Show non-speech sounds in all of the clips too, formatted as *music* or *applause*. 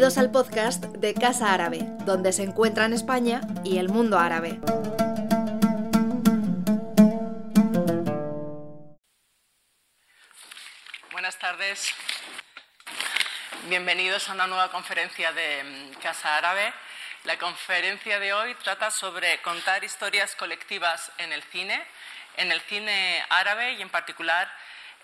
Bienvenidos al podcast de Casa Árabe, donde se encuentran España y el mundo árabe. Buenas tardes. Bienvenidos a una nueva conferencia de mm, Casa Árabe. La conferencia de hoy trata sobre contar historias colectivas en el cine, en el cine árabe y en particular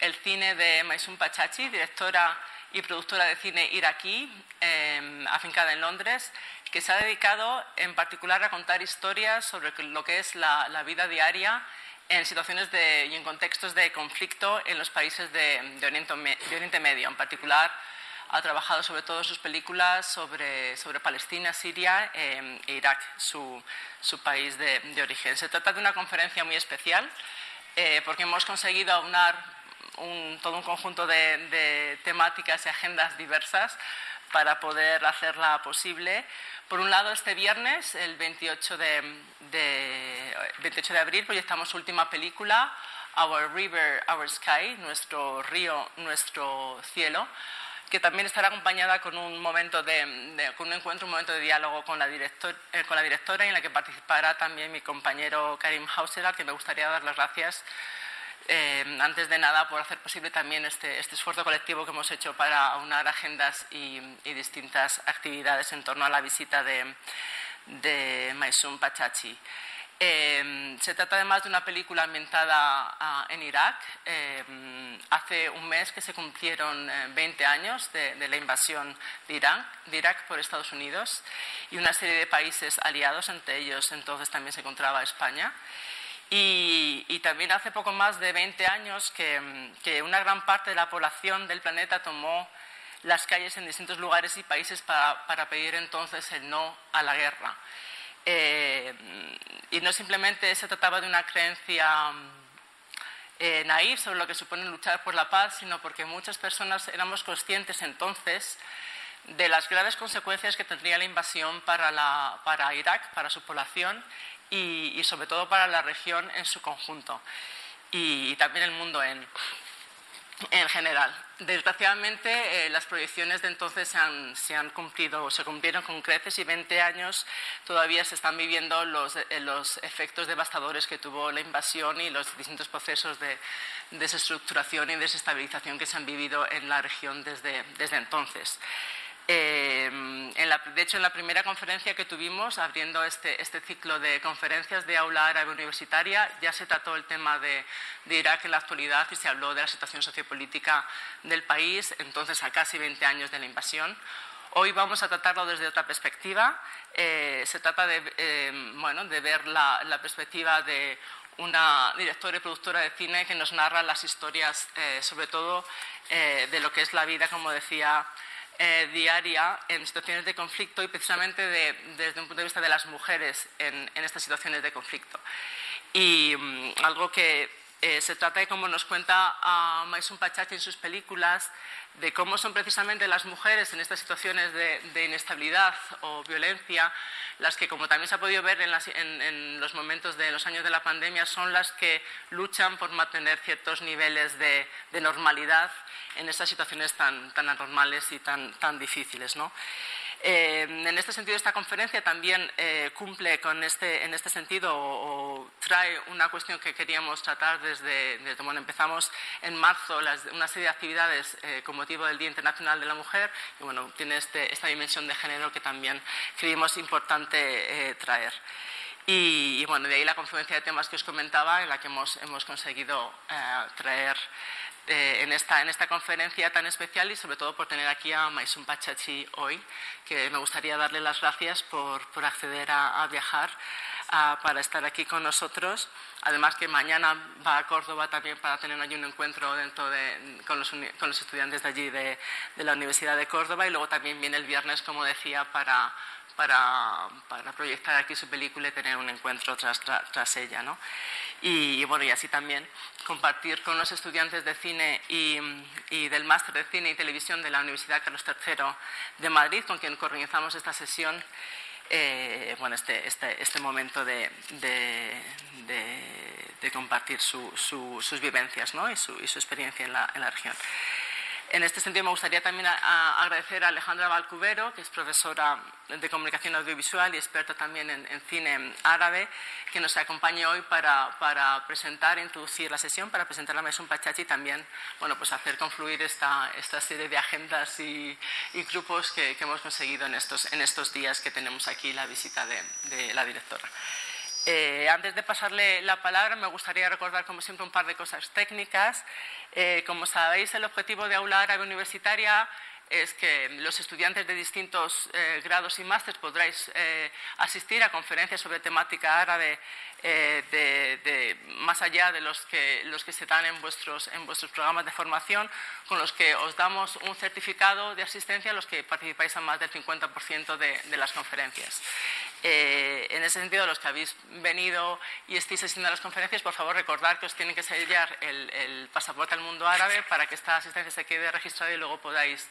el cine de Maisun Pachachi, directora y productora de cine iraquí, em, afincada en Londres, que se ha dedicado en particular a contar historias sobre lo que es la, vida diaria en situaciones y en contextos de conflicto en los países de, Oriente, Medio. En particular, ha trabajado sobre todo sus películas sobre, sobre Palestina, Siria em, e Irak, su, país de, origen. Se trata de una conferencia muy especial eh, porque hemos conseguido aunar todo un conjunto de, temáticas y agendas diversas para poder hacerla posible. Por un lado, este viernes, el 28 de, 28 de abril, proyectamos su última película, Our River, Our Sky, nuestro río, nuestro cielo, que también estará acompañada con un momento de, con un encuentro, un momento de diálogo con la, director, eh, con la directora en la que participará también mi compañero Karim Hauser, que me gustaría dar las gracias eh, antes de nada, por hacer posible también este, este, esfuerzo colectivo que hemos hecho para aunar agendas y, distintas actividades en torno a la visita de, de Pachachi. Eh, se trata además de una película ambientada ah, en Irak. Eh, hace un mes que se cumplieron 20 años de, de la invasión de Irak, de Irak, por Estados Unidos y una serie de países aliados, entre ellos entonces también se encontraba España. Y, también hace poco más de 20 años que, una gran parte de la población del planeta tomó las calles en distintos lugares y países para, pedir entonces el no a la guerra. Eh, y no simplemente se trataba de una creencia eh, sobre lo que supone luchar por la paz, sino porque muchas personas éramos conscientes entonces de las graves consecuencias que tendría la invasión para, para Irak, para su población y, sobre todo para la región en su conjunto y, también el mundo en, en general. Desgraciadamente, eh, las proyecciones de entonces se han, se han, cumplido, se cumplieron con creces y 20 años todavía se están viviendo los, eh, los, efectos devastadores que tuvo la invasión y los distintos procesos de desestructuración y desestabilización que se han vivido en la región desde, desde entonces. Eh, de hecho, en la primera conferencia que tuvimos, abriendo este, este, ciclo de conferencias de aula árabe universitaria, ya se trató el tema de, Irak en la actualidad y se habló de la situación sociopolítica del país, entonces a casi 20 años de la invasión. Hoy vamos a tratarlo desde otra perspectiva. Eh, se trata de, eh, bueno, de ver la, perspectiva de una directora y productora de cine que nos narra las historias, sobre todo de lo que es la vida, como decía eh, diaria en situaciones de conflicto y precisamente desde un punto de vista de las mujeres en, estas situaciones de conflicto. Y mm, algo que eh, se trata de, como nos cuenta a Maisun Pachachi en sus películas, de cómo son precisamente las mujeres en estas situaciones de, inestabilidad o violencia las que, como también se ha podido ver en, los momentos de los años de la pandemia, son las que luchan por mantener ciertos niveles de, normalidad en estas situaciones tan, tan anormales y tan, tan difíciles. ¿no? Eh, en este sentido, esta conferencia también eh, cumple con este, en este sentido o, trae una cuestión que queríamos tratar desde, desde bueno, empezamos en marzo una serie de actividades eh, con motivo del Día Internacional de la Mujer y bueno, tiene este, esta dimensión de género que también creímos importante traer. Y, bueno, de ahí la confluencia de temas que os comentaba, en la que hemos, hemos conseguido traer eh, en, esta, en esta conferencia tan especial y sobre todo por tener aquí a Maisun Pachachi hoy, que me gustaría darle las gracias por, por acceder a, viajar para estar aquí con nosotros. Además que mañana va a Córdoba también para tener allí un encuentro dentro de, con, los, con los estudiantes de allí de, de la Universidad de Córdoba y luego también viene el viernes, como decía, para para, para, proyectar aquí su película y tener un encuentro tras, tras, ella. ¿no? Y, bueno, y así también compartir con los estudiantes de cine y, del máster de cine y televisión de la Universidad Carlos III de Madrid, con quien organizamos esta sesión, eh, bueno, este, este, este momento de, de, de, compartir su, sus vivencias ¿no? y, su, y, su, experiencia en la, en la región. En este sentido, me gustaría también agradecer a Alejandra Valcubero, que es profesora de comunicación audiovisual y experta también en, cine árabe, que nos acompañe hoy para, presentar, introducir la sesión, para presentar la Maison Pachachi y también bueno, pues hacer confluir esta, esta serie de agendas y, grupos que, hemos conseguido en estos, en estos días que tenemos aquí la visita de la directora. Eh, antes de pasarle la palabra, me gustaría recordar, como siempre, un par de cosas técnicas. Eh, como sabéis, el objetivo de Aula Árabe Universitaria es que los estudiantes de distintos eh, grados y másteres podréis asistir a conferencias sobre temática árabe de, más allá de los que, los que se dan en vuestros, en vuestros programas de formación, con los que os damos un certificado de asistencia a los que participáis a más del 50% de, de las conferencias. Eh, en ese sentido, los que habéis venido y estéis asistiendo a las conferencias, por favor, recordad que os tienen que sellar el, pasaporte al mundo árabe para que esta asistencia se quede registrada y luego podáis,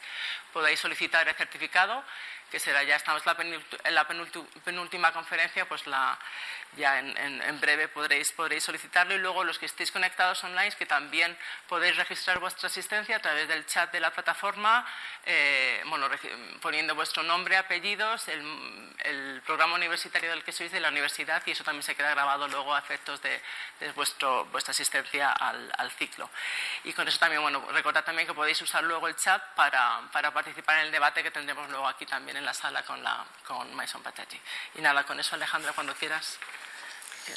podáis solicitar el certificado que será ya estamos en la penúltima conferencia, pues la, ya en, breve podréis, podréis solicitarlo y luego los que estéis conectados online, que también podéis registrar vuestra asistencia a través del chat de la plataforma, eh, bueno, poniendo vuestro nombre, apellidos, el, programa universitario del que sois de la universidad y eso también se queda grabado luego a efectos de, vuestro, vuestra asistencia al, ciclo. Y con eso también, bueno, recordad también que podéis usar luego el chat para, para participar en el debate que tendremos luego aquí también en la sala con, la, con Maison Patati. Y nada, con eso Alejandra, cuando quieras.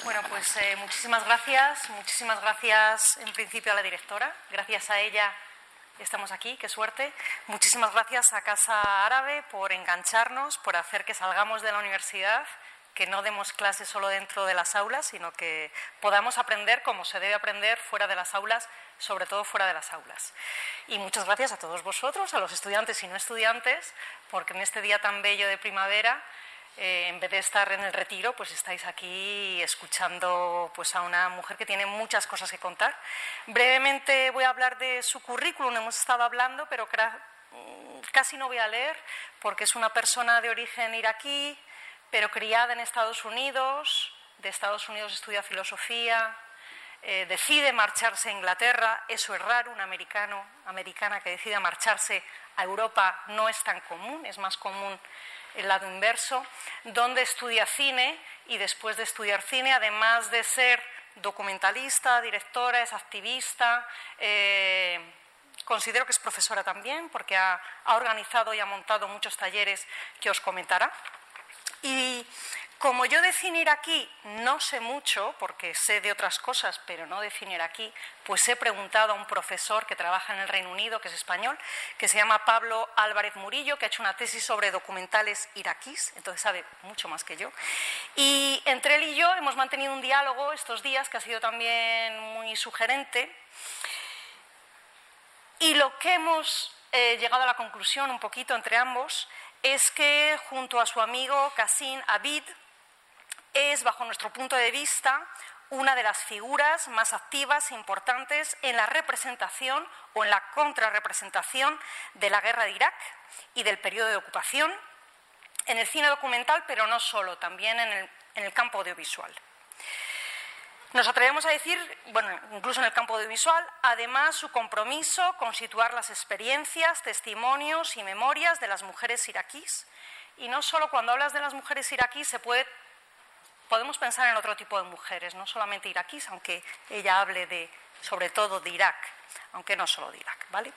Bueno, pues eh, muchísimas gracias, muchísimas gracias en principio a la directora, gracias a ella estamos aquí, qué suerte. Muchísimas gracias a Casa Árabe por engancharnos, por hacer que salgamos de la universidad, que no demos clases solo dentro de las aulas, sino que podamos aprender como se debe aprender fuera de las aulas, sobre todo fuera de las aulas. Y muchas gracias a todos vosotros, a los estudiantes y no estudiantes, porque en este día tan bello de primavera, eh, en vez de estar en el retiro, pues estáis aquí escuchando pues, a una mujer que tiene muchas cosas que contar. Brevemente voy a hablar de su currículum, hemos estado hablando, pero mm, casi no voy a leer, porque es una persona de origen iraquí, pero criada en Estados Unidos, de Estados Unidos estudia filosofía, eh, decide marcharse a Inglaterra, eso es raro, un americano, americana que decida marcharse a Europa no es tan común, es más común el lado inverso, donde estudia cine y después de estudiar cine, además de ser documentalista, directora, es activista, eh, considero que es profesora también porque ha, ha organizado y ha montado muchos talleres que os comentará. Y como yo definir aquí no sé mucho, porque sé de otras cosas, pero no definir aquí, pues he preguntado a un profesor que trabaja en el Reino Unido, que es español, que se llama Pablo Álvarez Murillo, que ha hecho una tesis sobre documentales iraquíes, entonces sabe mucho más que yo. Y entre él y yo hemos mantenido un diálogo estos días que ha sido también muy sugerente. Y lo que hemos eh, llegado a la conclusión un poquito entre ambos es que junto a su amigo Cassin Abid, es, bajo nuestro punto de vista, una de las figuras más activas e importantes en la representación o en la contrarrepresentación de la guerra de Irak y del periodo de ocupación en el cine documental, pero no solo, también en el campo audiovisual. Nos atrevemos a decir, bueno, incluso en el campo audiovisual, además su compromiso con situar las experiencias, testimonios y memorias de las mujeres iraquíes. Y no solo cuando hablas de las mujeres iraquíes se puede podemos pensar en otro tipo de mujeres, no solamente iraquíes, aunque ella hable de, sobre todo de Irak, aunque no solo de Irak, ¿vale?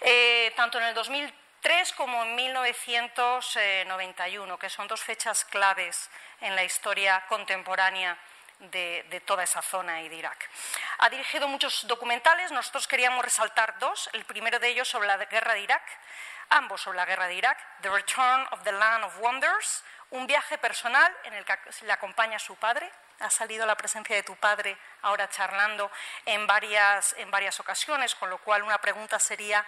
Eh, tanto en el 2003 como en 1991, que son dos fechas claves en la historia contemporánea de, toda esa zona y de Irak. Ha dirigido muchos documentales, nosotros queríamos resaltar dos, el primero de ellos sobre la guerra de Irak, ambos sobre la guerra de Irak, The Return of the Land of Wonders, un viaje personal en el que le acompaña su padre. Ha salido la presencia de tu padre ahora charlando en varias, en varias ocasiones, con lo cual una pregunta sería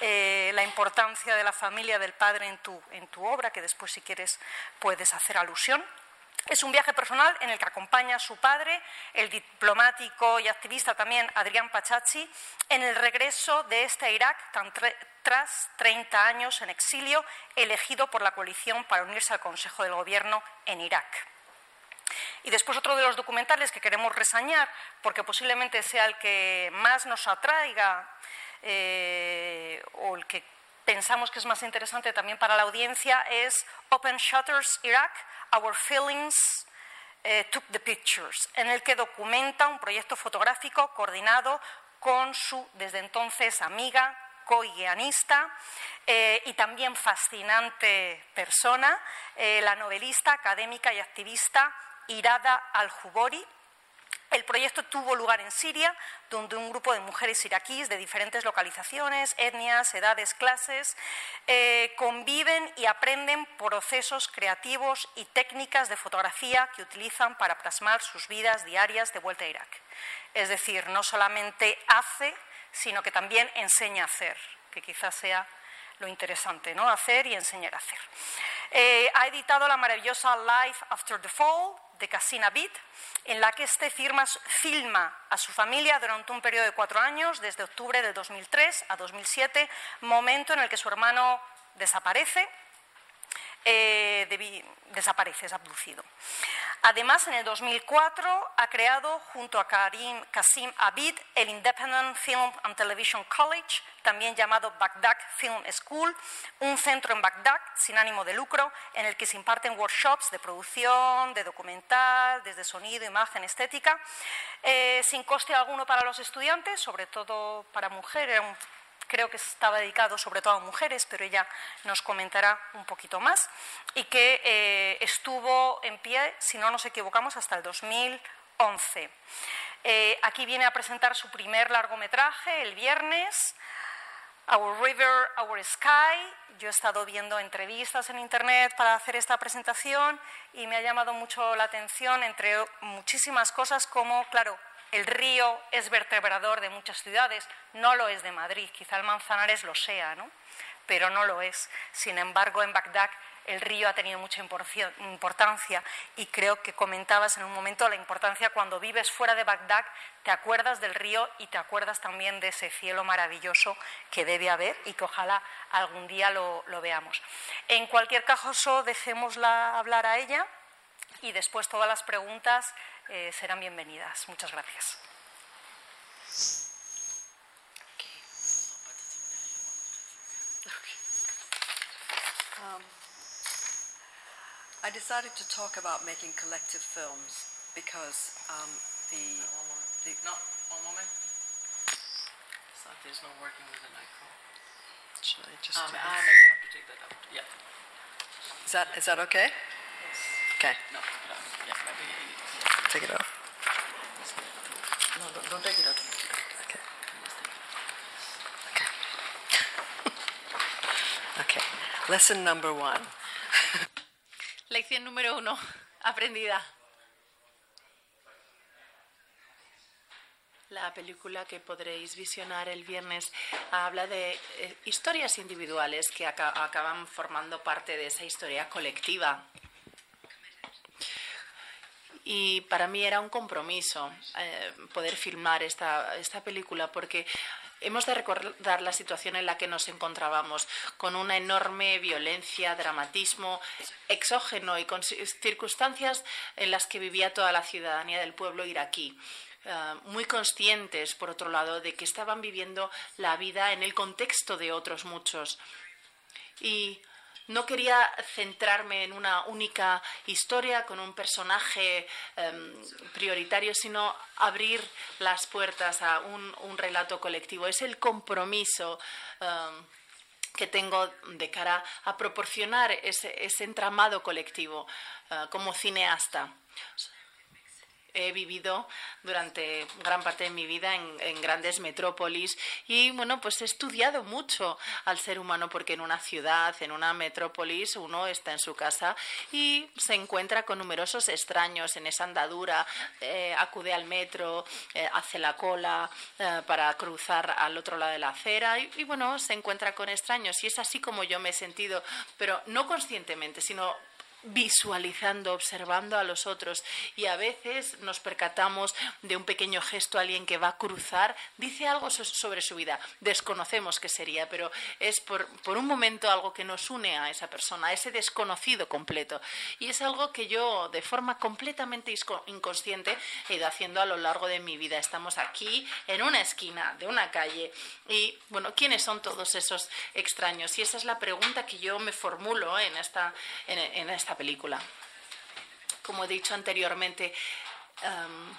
eh, la importancia de la familia del padre en tu, en tu obra, que después si quieres puedes hacer alusión. Es un viaje personal en el que acompaña a su padre, el diplomático y activista también Adrián Pachachi, en el regreso de este Irak tras 30 años en exilio, elegido por la coalición para unirse al Consejo del Gobierno en Irak. Y después otro de los documentales que queremos resañar, porque posiblemente sea el que más nos atraiga eh, o el que pensamos que es más interesante también para la audiencia, es Open Shutters Iraq, Our Feelings eh, Took the Pictures, en el que documenta un proyecto fotográfico coordinado con su desde entonces amiga, co-guionista eh, y también fascinante persona, eh, la novelista, académica y activista Irada Al-Jubori, el proyecto tuvo lugar en Siria, donde un grupo de mujeres iraquíes de diferentes localizaciones, etnias, edades, clases, eh, conviven y aprenden procesos creativos y técnicas de fotografía que utilizan para plasmar sus vidas diarias de vuelta a Irak. Es decir, no solamente hace, sino que también enseña a hacer, que quizás sea lo interesante, ¿no? Hacer y enseñar a hacer. Eh, ha editado la maravillosa Life After the Fall de Casina Beat, en la que este firma, filma a su familia durante un periodo de cuatro años, desde octubre de 2003 a 2007, momento en el que su hermano desaparece eh, desaparece, es abducido. Además, en el 2004 ha creado junto a Karim Kasim Abid el Independent Film and Television College, también llamado Baghdad Film School, un centro en Bagdad sin ánimo de lucro en el que se imparten workshops de producción, de documental, desde sonido, imagen, estética, eh, sin coste alguno para los estudiantes, sobre todo para mujeres, creo que estaba dedicado sobre todo a mujeres, pero ella nos comentará un poquito más, y que eh, estuvo en pie, si no nos equivocamos, hasta el 2011. Eh, aquí viene a presentar su primer largometraje el viernes. Our River, Our Sky. Yo he estado viendo entrevistas en Internet para hacer esta presentación y me ha llamado mucho la atención, entre muchísimas cosas, como, claro, el río es vertebrador de muchas ciudades, no lo es de Madrid, quizá el Manzanares lo sea, ¿no? pero no lo es. Sin embargo, en Bagdad el río ha tenido mucha importancia y creo que comentabas en un momento la importancia cuando vives fuera de Bagdad, te acuerdas del río y te acuerdas también de ese cielo maravilloso que debe haber y que ojalá algún día lo, veamos. En cualquier caso, dejémosla hablar a ella y después todas las preguntas eh, serán bienvenidas. Muchas gracias. Um, I decided to talk about making collective films because um, the, the no one moment. It's not, there's no working with the microphone. Should I just? Um, ah, no, you have to take that out. Yeah. Is that is that okay? Yes. Okay. No. Yeah, Take it off. No, don't, don't take it out. Okay. Okay. *laughs* okay. Lesson number one. *laughs* Lección número uno, aprendida. La película que podréis visionar el viernes habla de eh, historias individuales que acaban formando parte de esa historia colectiva y para mí era un compromiso eh, poder filmar esta, esta película porque hemos de recordar la situación en la que nos encontrábamos, con una enorme violencia, dramatismo exógeno y con circunstancias en las que vivía toda la ciudadanía del pueblo iraquí. Eh, muy conscientes, por otro lado, de que estaban viviendo la vida en el contexto de otros muchos. Y no quería centrarme en una única historia con un personaje em, prioritario, sino abrir las puertas a un, relato colectivo. Es el compromiso em, que tengo de cara a proporcionar ese, entramado colectivo eh, como cineasta he vivido durante gran parte de mi vida en, grandes metrópolis y bueno, pues he estudiado mucho al ser humano porque en una ciudad, en una metrópolis, uno está en su casa y se encuentra con numerosos extraños en esa andadura, eh, acude al metro, eh, hace la cola eh, para cruzar al otro lado de la acera y, y bueno, se encuentra con extraños y es así como yo me he sentido, pero no conscientemente, sino visualizando, observando a los otros y a veces nos percatamos de un pequeño gesto, alguien que va a cruzar, dice algo sobre su vida, desconocemos qué sería, pero es por, por, un momento algo que nos une a esa persona, a ese desconocido completo. Y es algo que yo de forma completamente inconsciente he ido haciendo a lo largo de mi vida. Estamos aquí en una esquina de una calle y, bueno, ¿quiénes son todos esos extraños? Y esa es la pregunta que yo me formulo en esta, en esta película. Como he dicho anteriormente, um,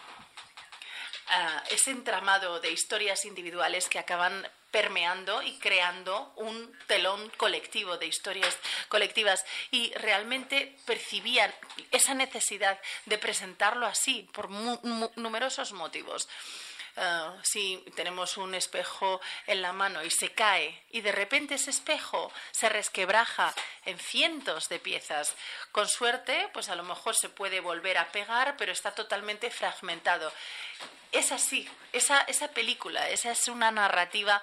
ese entramado de historias individuales que acaban permeando y creando un telón colectivo de historias colectivas y realmente percibían esa necesidad de presentarlo así por numerosos motivos. Ah, si tenemos un espejo en la mano y se cae y de repente ese espejo se resquebraja en cientos de piezas, con suerte, pues a lo mejor se puede volver a pegar, pero está totalmente fragmentado. Es así, esa, esa película, esa es una narrativa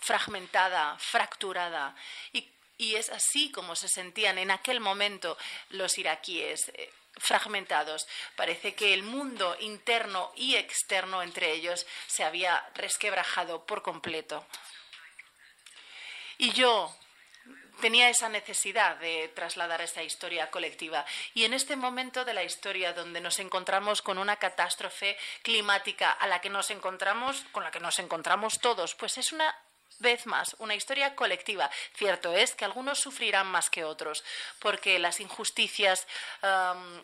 fragmentada, fracturada. Y, y es así como se sentían en aquel momento los iraquíes. Fragmentados. Parece que el mundo interno y externo entre ellos se había resquebrajado por completo. Y yo tenía esa necesidad de trasladar esa historia colectiva. Y en este momento de la historia donde nos encontramos con una catástrofe climática a la que nos encontramos, con la que nos encontramos todos, pues es una vez más, una historia colectiva. Cierto es que algunos sufrirán más que otros, porque las injusticias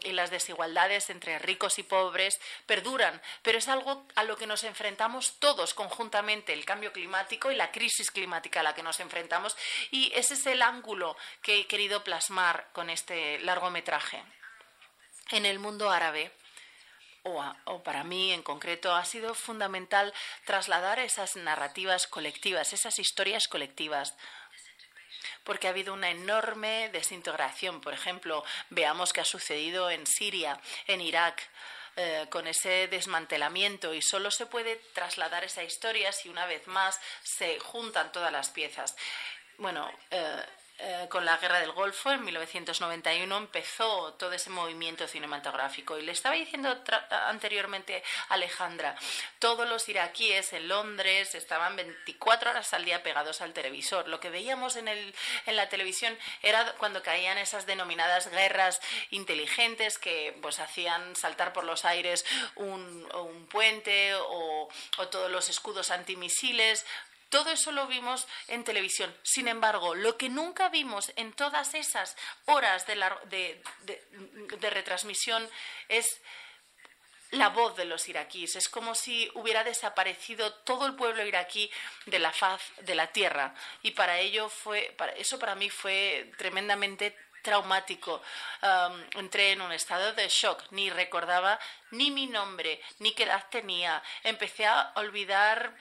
y las desigualdades entre ricos y pobres perduran, pero es algo a lo que nos enfrentamos todos conjuntamente, el cambio climático y la crisis climática a la que nos enfrentamos, y ese es el ángulo que he querido plasmar con este largometraje. En el mundo árabe, o, para mí en concreto, ha sido fundamental trasladar esas narrativas colectivas, esas historias colectivas porque ha habido una enorme desintegración. Por ejemplo, veamos qué ha sucedido en Siria, en Irak, eh, con ese desmantelamiento y solo se puede trasladar esa historia si una vez más se juntan todas las piezas. Bueno, eh, eh, con la guerra del Golfo en 1991 empezó todo ese movimiento cinematográfico. Y le estaba diciendo anteriormente a Alejandra, todos los iraquíes en Londres estaban 24 horas al día pegados al televisor. Lo que veíamos en, el, en la televisión era cuando caían esas denominadas guerras inteligentes que pues hacían saltar por los aires un, un puente o, o todos los escudos antimisiles todo eso lo vimos en televisión. Sin embargo, lo que nunca vimos en todas esas horas de, retransmisión es la voz de los iraquíes. Es como si hubiera desaparecido todo el pueblo iraquí de la faz de la tierra. Y para ello fue, eso para mí fue tremendamente traumático. entré en un estado de shock. Ni recordaba ni mi nombre, ni qué edad tenía. Empecé a olvidar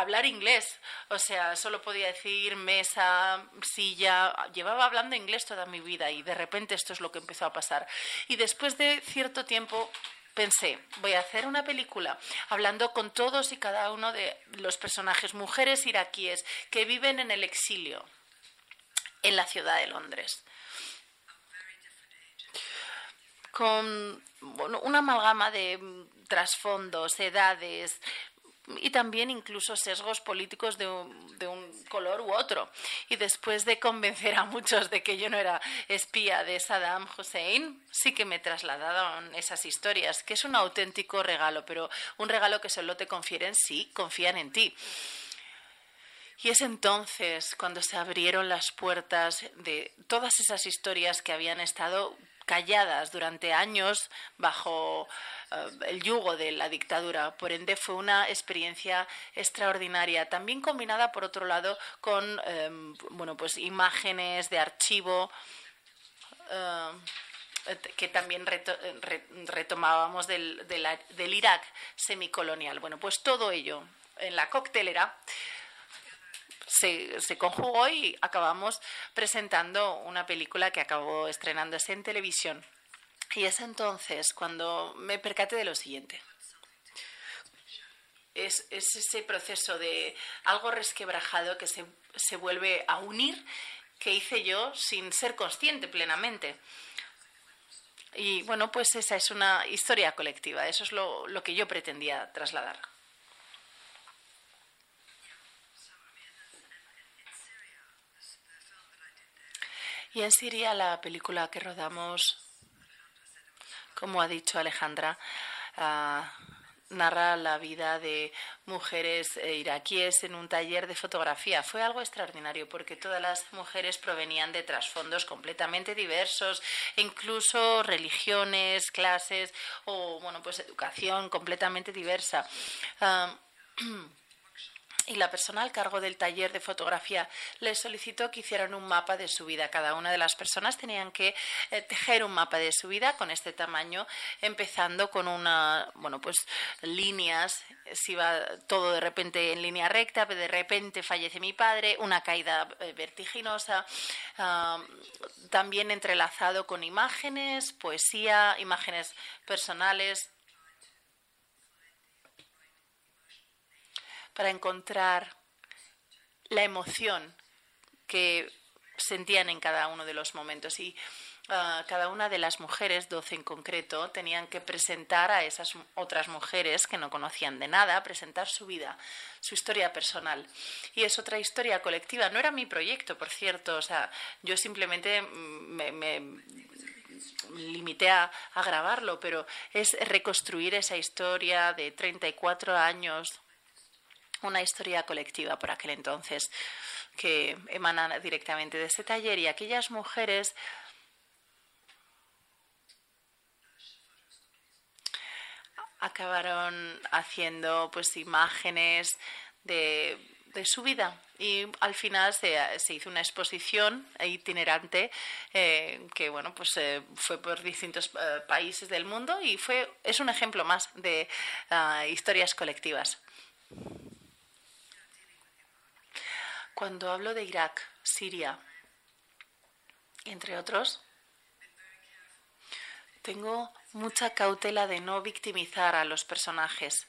hablar inglés. O sea, solo podía decir mesa, silla. Llevaba hablando inglés toda mi vida y de repente esto es lo que empezó a pasar. Y después de cierto tiempo pensé, voy a hacer una película hablando con todos y cada uno de los personajes, mujeres iraquíes que viven en el exilio en la ciudad de Londres. Con una amalgama de trasfondos, edades, y también incluso sesgos políticos de un, color u otro. Y después de convencer a muchos de que yo no era espía de Saddam Hussein, sí que me trasladaron esas historias, que es un auténtico regalo, pero un regalo que solo te confieren si confían en ti. Y es entonces cuando se abrieron las puertas de todas esas historias que habían estado calladas durante años bajo eh, el yugo de la dictadura. Por ende, fue una experiencia extraordinaria, también combinada, por otro lado, con em, bueno, pues imágenes de archivo. Eh, que también retomábamos del, del Irak semicolonial. Bueno, pues todo ello en la coctelera se, se, conjugó y acabamos presentando una película que acabó estrenándose en televisión y es entonces cuando me percaté de lo siguiente. Es, ese proceso de algo resquebrajado que se, se vuelve a unir que hice yo sin ser consciente plenamente. Y bueno, pues esa es una historia colectiva, eso es lo, lo que yo pretendía trasladar. Y en Siria la película que rodamos, como ha dicho Alejandra, uh, narra la vida de mujeres eh, iraquíes en un taller de fotografía. Fue algo extraordinario porque todas las mujeres provenían de trasfondos completamente diversos, incluso religiones, clases o bueno, pues educación completamente diversa. Uh, *clears throat* y la persona al cargo del taller de fotografía les solicitó que hicieran un mapa de su vida. Cada una de las personas tenían que eh, tejer un mapa de su vida con este tamaño, empezando con una, bueno, pues líneas, si va todo de repente en línea recta, de repente fallece mi padre, una caída eh, vertiginosa, también entrelazado con imágenes, poesía, imágenes personales, para encontrar la emoción que sentían en cada uno de los momentos. Y ah, cada una de las mujeres, doce en concreto, tenían que presentar a esas otras mujeres que no conocían de nada, presentar su vida, su historia personal. Y es otra historia colectiva. No era mi proyecto, por cierto. O sea, yo simplemente me, me limité a, a, grabarlo, pero es reconstruir esa historia de 34 años una historia colectiva por aquel entonces que emana directamente de este taller y aquellas mujeres acabaron haciendo pues imágenes de, de su vida. Y al final se, se, hizo una exposición itinerante eh, que bueno pues eh, fue por distintos eh, países del mundo y fue es un ejemplo más de uh, historias colectivas cuando hablo de Irak, Siria, entre otros, tengo mucha cautela de no victimizar a los personajes.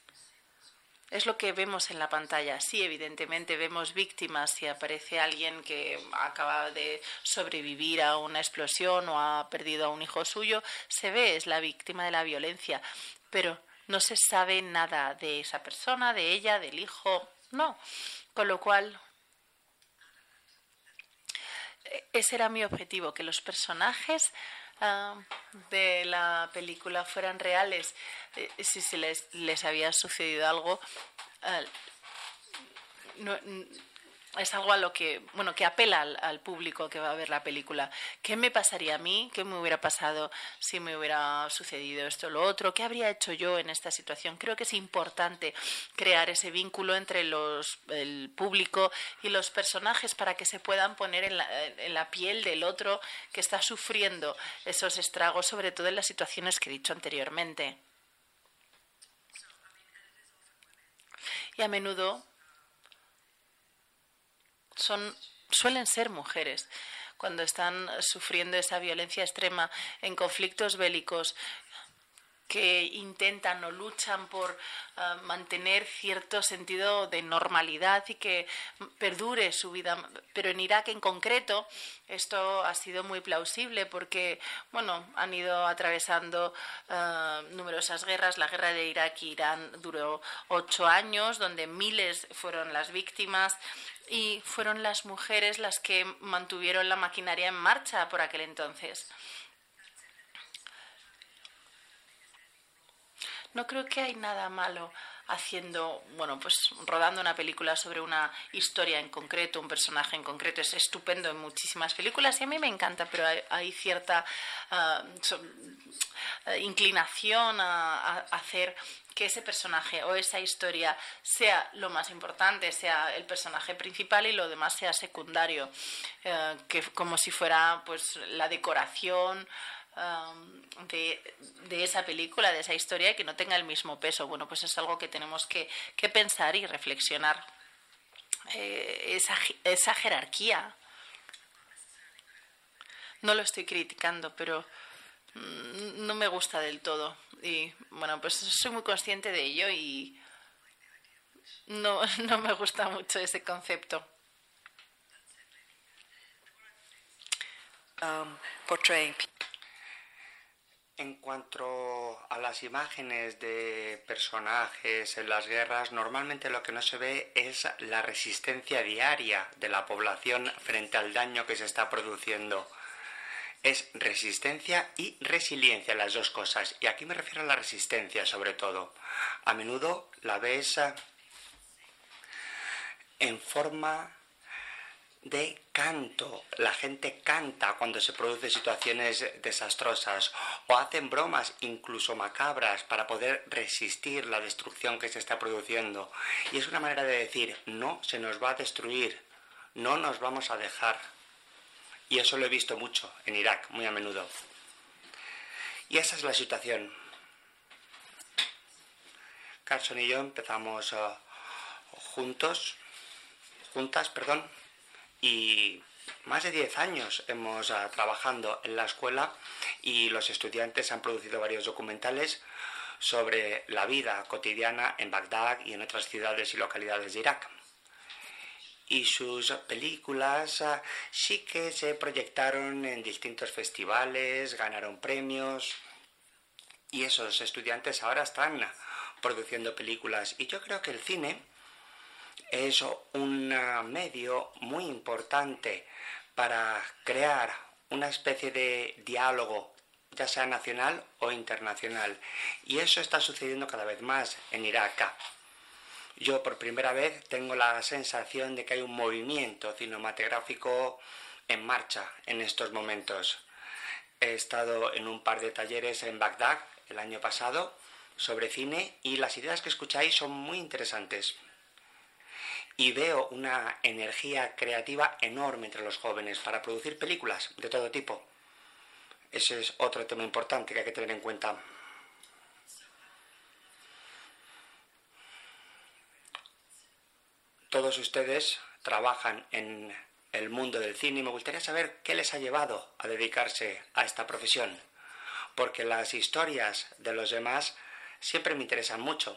Es lo que vemos en la pantalla. Sí, evidentemente vemos víctimas si aparece alguien que acaba de sobrevivir a una explosión o ha perdido a un hijo suyo, se ve, es la víctima de la violencia, pero no se sabe nada de esa persona, de ella, del hijo, no. Con lo cual ese era mi objetivo, que los personajes uh, de la película fueran reales. Eh, si se les, les, había sucedido algo, uh, no, es algo a lo que, bueno, que apela al, público que va a ver la película. ¿Qué me pasaría a mí? ¿Qué me hubiera pasado si me hubiera sucedido esto o lo otro? ¿Qué habría hecho yo en esta situación? Creo que es importante crear ese vínculo entre los, el público y los personajes para que se puedan poner en la, en la piel del otro que está sufriendo esos estragos, sobre todo en las situaciones que he dicho anteriormente. Y a menudo son, suelen ser mujeres cuando están sufriendo esa violencia extrema en conflictos bélicos que intentan o luchan por uh, mantener cierto sentido de normalidad y que perdure su vida. Pero en Irak en concreto esto ha sido muy plausible porque, bueno, han ido atravesando uh, numerosas guerras. La guerra de Irak y Irán duró ocho años, donde miles fueron las víctimas y fueron las mujeres las que mantuvieron la maquinaria en marcha por aquel entonces. No creo que hay nada malo haciendo, bueno, pues rodando una película sobre una historia en concreto, un personaje en concreto. Es estupendo en muchísimas películas y a mí me encanta, pero hay, hay cierta uh, inclinación a, a, hacer que ese personaje o esa historia sea lo más importante, sea el personaje principal y lo demás sea secundario, uh, que como si fuera pues la decoración de, de, esa película, de esa historia, que no tenga el mismo peso. Bueno, pues es algo que tenemos que, que pensar y reflexionar. Eh, esa, esa jerarquía. No lo estoy criticando, pero mm, no me gusta del todo. Y bueno, pues soy muy consciente de ello y no, *laughs* no me gusta mucho ese concepto. Um, portraying En cuanto a las imágenes de personajes en las guerras, normalmente lo que no se ve es la resistencia diaria de la población frente al daño que se está produciendo. Es resistencia y resiliencia las dos cosas. Y aquí me refiero a la resistencia sobre todo. A menudo la ves en forma de canto. La gente canta cuando se producen situaciones desastrosas o hacen bromas incluso macabras para poder resistir la destrucción que se está produciendo. Y es una manera de decir, no se nos va a destruir, no nos vamos a dejar. Y eso lo he visto mucho en Irak, muy a menudo. Y esa es la situación. Carson y yo empezamos uh, juntos, juntas, perdón, y más de 10 años hemos uh, trabajando en la escuela y los estudiantes han producido varios documentales sobre la vida cotidiana en Bagdad y en otras ciudades y localidades de Irak. Y sus películas uh, sí que se proyectaron en distintos festivales, ganaron premios y esos estudiantes ahora están produciendo películas. Y yo creo que el cine es un medio muy importante para crear una especie de diálogo, ya sea nacional o internacional. Y eso está sucediendo cada vez más en Irak. Yo por primera vez tengo la sensación de que hay un movimiento cinematográfico en marcha en estos momentos. He estado en un par de talleres en Bagdad el año pasado sobre cine y las ideas que escucháis son muy interesantes. Y veo una energía creativa enorme entre los jóvenes para producir películas de todo tipo. Ese es otro tema importante que hay que tener en cuenta. Todos ustedes trabajan en el mundo del cine y me gustaría saber qué les ha llevado a dedicarse a esta profesión, porque las historias de los demás siempre me interesan mucho.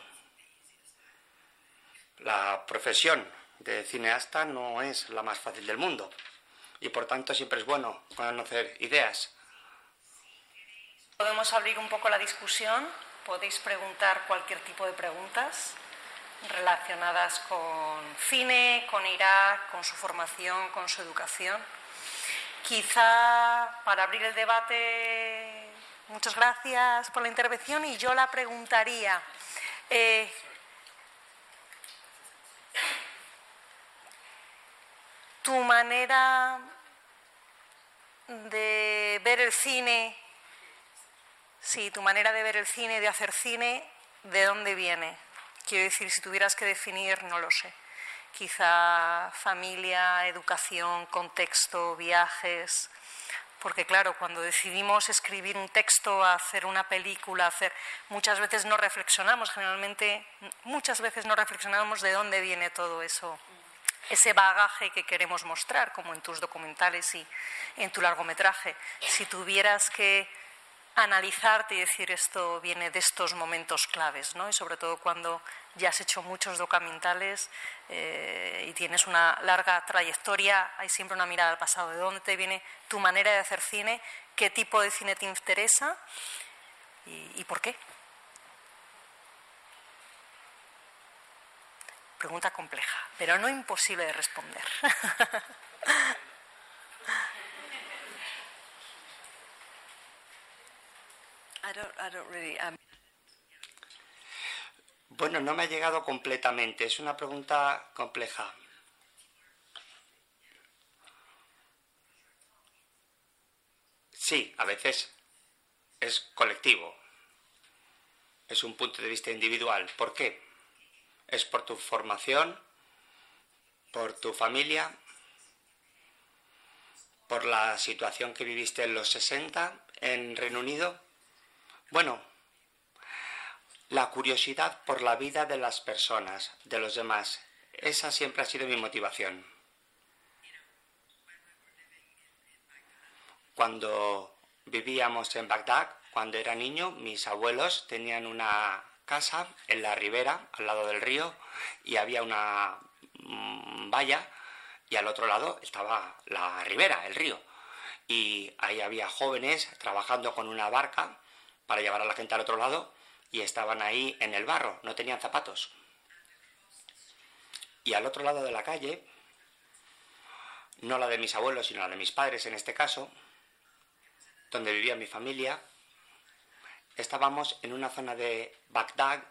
La profesión de cineasta no es la más fácil del mundo y por tanto siempre es bueno conocer ideas. Podemos abrir un poco la discusión, podéis preguntar cualquier tipo de preguntas relacionadas con cine, con Irak, con su formación, con su educación. Quizá para abrir el debate Muchas gracias por la intervención y yo la preguntaría. Eh, tu manera de ver el cine, sí, tu manera de ver el cine, de hacer cine, ¿de dónde viene? Quiero decir, si tuvieras que definir, no lo sé. Quizá familia, educación, contexto, viajes, porque claro, cuando decidimos escribir un texto, hacer una película, hacer muchas veces no reflexionamos, generalmente muchas veces no reflexionamos de dónde viene todo eso, ese bagaje que queremos mostrar, como en tus documentales y en tu largometraje. Si tuvieras que analizarte y decir esto viene de estos momentos claves, ¿no? Y sobre todo cuando ya has hecho muchos documentales eh, y tienes una larga trayectoria, hay siempre una mirada al pasado. ¿De dónde te viene tu manera de hacer cine? ¿Qué tipo de cine te interesa? ¿Y, y por qué? Pregunta compleja, pero no imposible de responder. *laughs* Um, bueno, no me ha llegado completamente. Es una pregunta compleja. Sí, a veces es colectivo. Es un punto de vista individual. ¿Por qué? ¿Es por tu formación? ¿Por tu familia? ¿Por la situación que viviste en los 60 en Reino Unido? Bueno, la curiosidad por la vida de las personas, de los demás, esa siempre ha sido mi motivación. Cuando vivíamos en Bagdad, cuando era niño, mis abuelos tenían una casa en la ribera, al lado del río, y había una mm, valla, y al otro lado estaba la ribera, el río. Y ahí había jóvenes trabajando con una barca para llevar a la gente al otro lado y estaban ahí en el barro, no tenían zapatos. Y al otro lado de la calle, no la de mis abuelos, sino la de mis padres en este caso, donde vivía mi familia, estábamos en una zona de Bagdad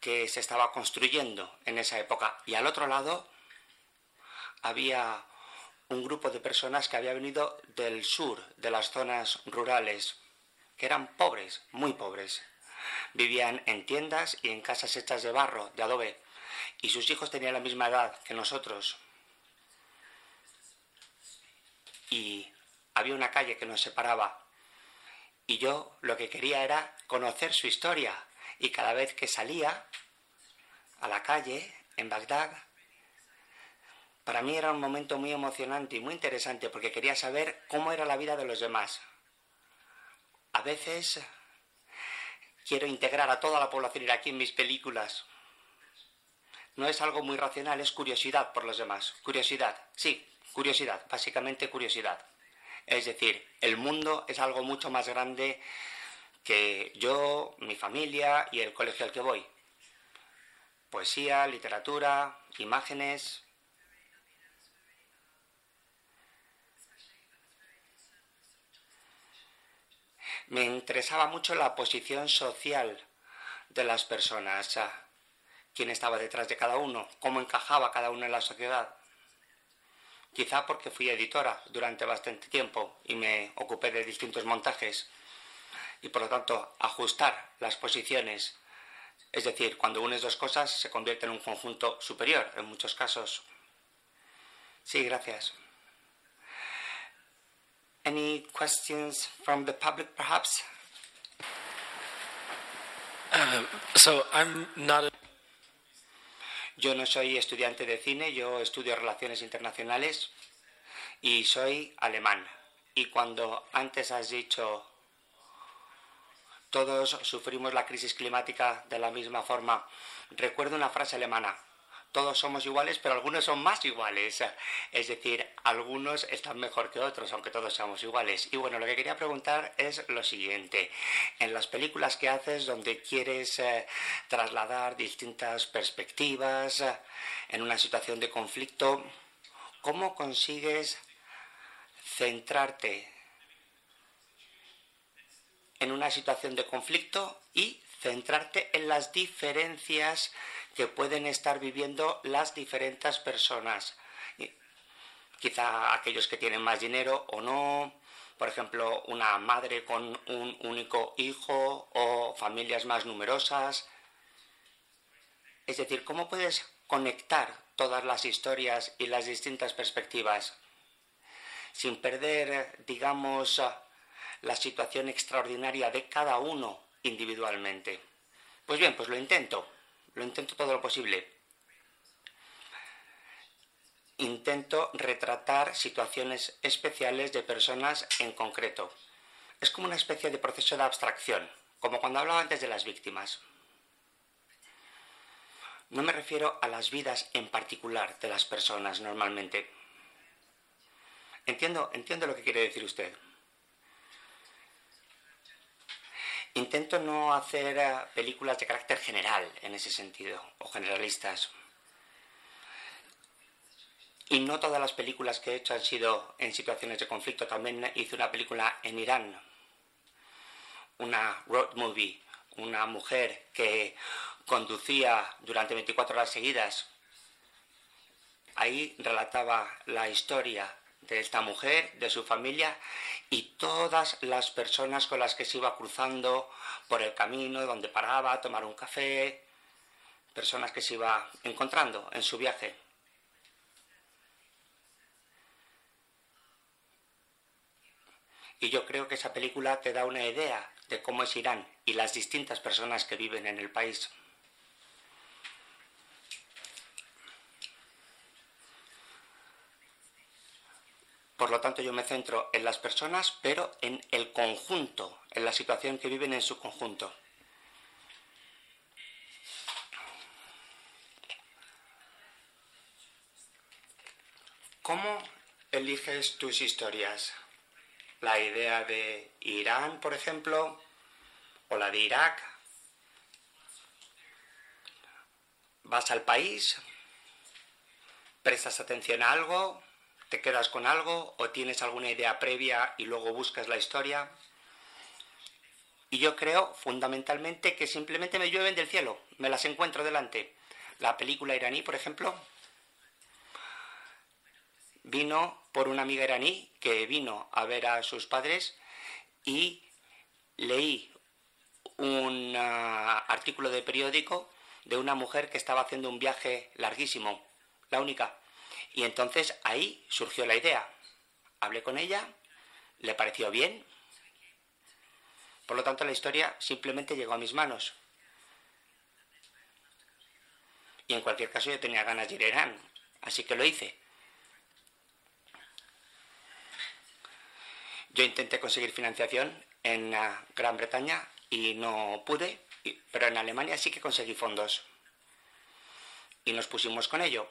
que se estaba construyendo en esa época. Y al otro lado había un grupo de personas que había venido del sur, de las zonas rurales, que eran pobres, muy pobres. Vivían en tiendas y en casas hechas de barro, de adobe, y sus hijos tenían la misma edad que nosotros. Y había una calle que nos separaba. Y yo lo que quería era conocer su historia. Y cada vez que salía a la calle, en Bagdad, para mí era un momento muy emocionante y muy interesante porque quería saber cómo era la vida de los demás. A veces quiero integrar a toda la población iraquí en mis películas. No es algo muy racional, es curiosidad por los demás. Curiosidad, sí, curiosidad, básicamente curiosidad. Es decir, el mundo es algo mucho más grande que yo, mi familia y el colegio al que voy. Poesía, literatura, imágenes, me interesaba mucho la posición social de las personas, quién estaba detrás de cada uno, cómo encajaba cada uno en la sociedad. Quizá porque fui editora durante bastante tiempo y me ocupé de distintos montajes y por lo tanto ajustar las posiciones. Es decir, cuando unes dos cosas se convierte en un conjunto superior en muchos casos. Sí, gracias. Any questions from the public, perhaps? Uh, so I'm not. Yo no soy estudiante de cine, yo estudio relaciones internacionales y soy alemán. Y cuando antes has dicho todos sufrimos la crisis climática de la misma forma, recuerdo una frase alemana todos somos iguales, pero algunos son más iguales. Es decir, algunos están mejor que otros, aunque todos somos iguales. Y bueno, lo que quería preguntar es lo siguiente. En las películas que haces donde quieres eh, trasladar distintas perspectivas eh, en una situación de conflicto, ¿cómo consigues centrarte en una situación de conflicto y centrarte en las diferencias que pueden estar viviendo las diferentes personas. Quizá aquellos que tienen más dinero o no, por ejemplo, una madre con un único hijo o familias más numerosas. Es decir, ¿cómo puedes conectar todas las historias y las distintas perspectivas sin perder, digamos, la situación extraordinaria de cada uno individualmente? Pues bien, pues lo intento. Lo intento todo lo posible. Intento retratar situaciones especiales de personas en concreto. Es como una especie de proceso de abstracción, como cuando hablaba antes de las víctimas. No me refiero a las vidas en particular de las personas normalmente. Entiendo, entiendo lo que quiere decir usted. Intento no hacer eh, películas de carácter general en ese sentido, o generalistas. Y no todas las películas que he hecho han sido en situaciones de conflicto. También hice una película en Irán, una road movie, una mujer que conducía durante 24 horas seguidas. Ahí relataba la historia de esta mujer, de su familia y todas las personas con las que se iba cruzando por el camino, donde paraba a tomar un café, personas que se iba encontrando en su viaje. Y yo creo que esa película te da una idea de cómo es Irán y las distintas personas que viven en el país. Por lo tanto, yo me centro en las personas, pero en el conjunto, en la situación que viven en su conjunto. ¿Cómo eliges tus historias? La idea de Irán, por ejemplo, o la de Irak. Vas al país, prestas atención a algo, te quedas con algo o tienes alguna idea previa y luego buscas la historia. Y yo creo fundamentalmente que simplemente me llueven del cielo, me las encuentro delante. La película iraní, por ejemplo, vino por una amiga iraní que vino a ver a sus padres y leí un ah, artículo de periódico de una mujer que estaba haciendo un viaje larguísimo, la única. Y entonces ahí surgió la idea. Hablé con ella, le pareció bien. Por lo tanto, la historia simplemente llegó a mis manos. Y en cualquier caso yo tenía ganas de ir a Irán, así que lo hice. Yo intenté conseguir financiación en ah, Gran Bretaña y no pude, pero en Alemania sí que conseguí fondos. Y nos pusimos con ello.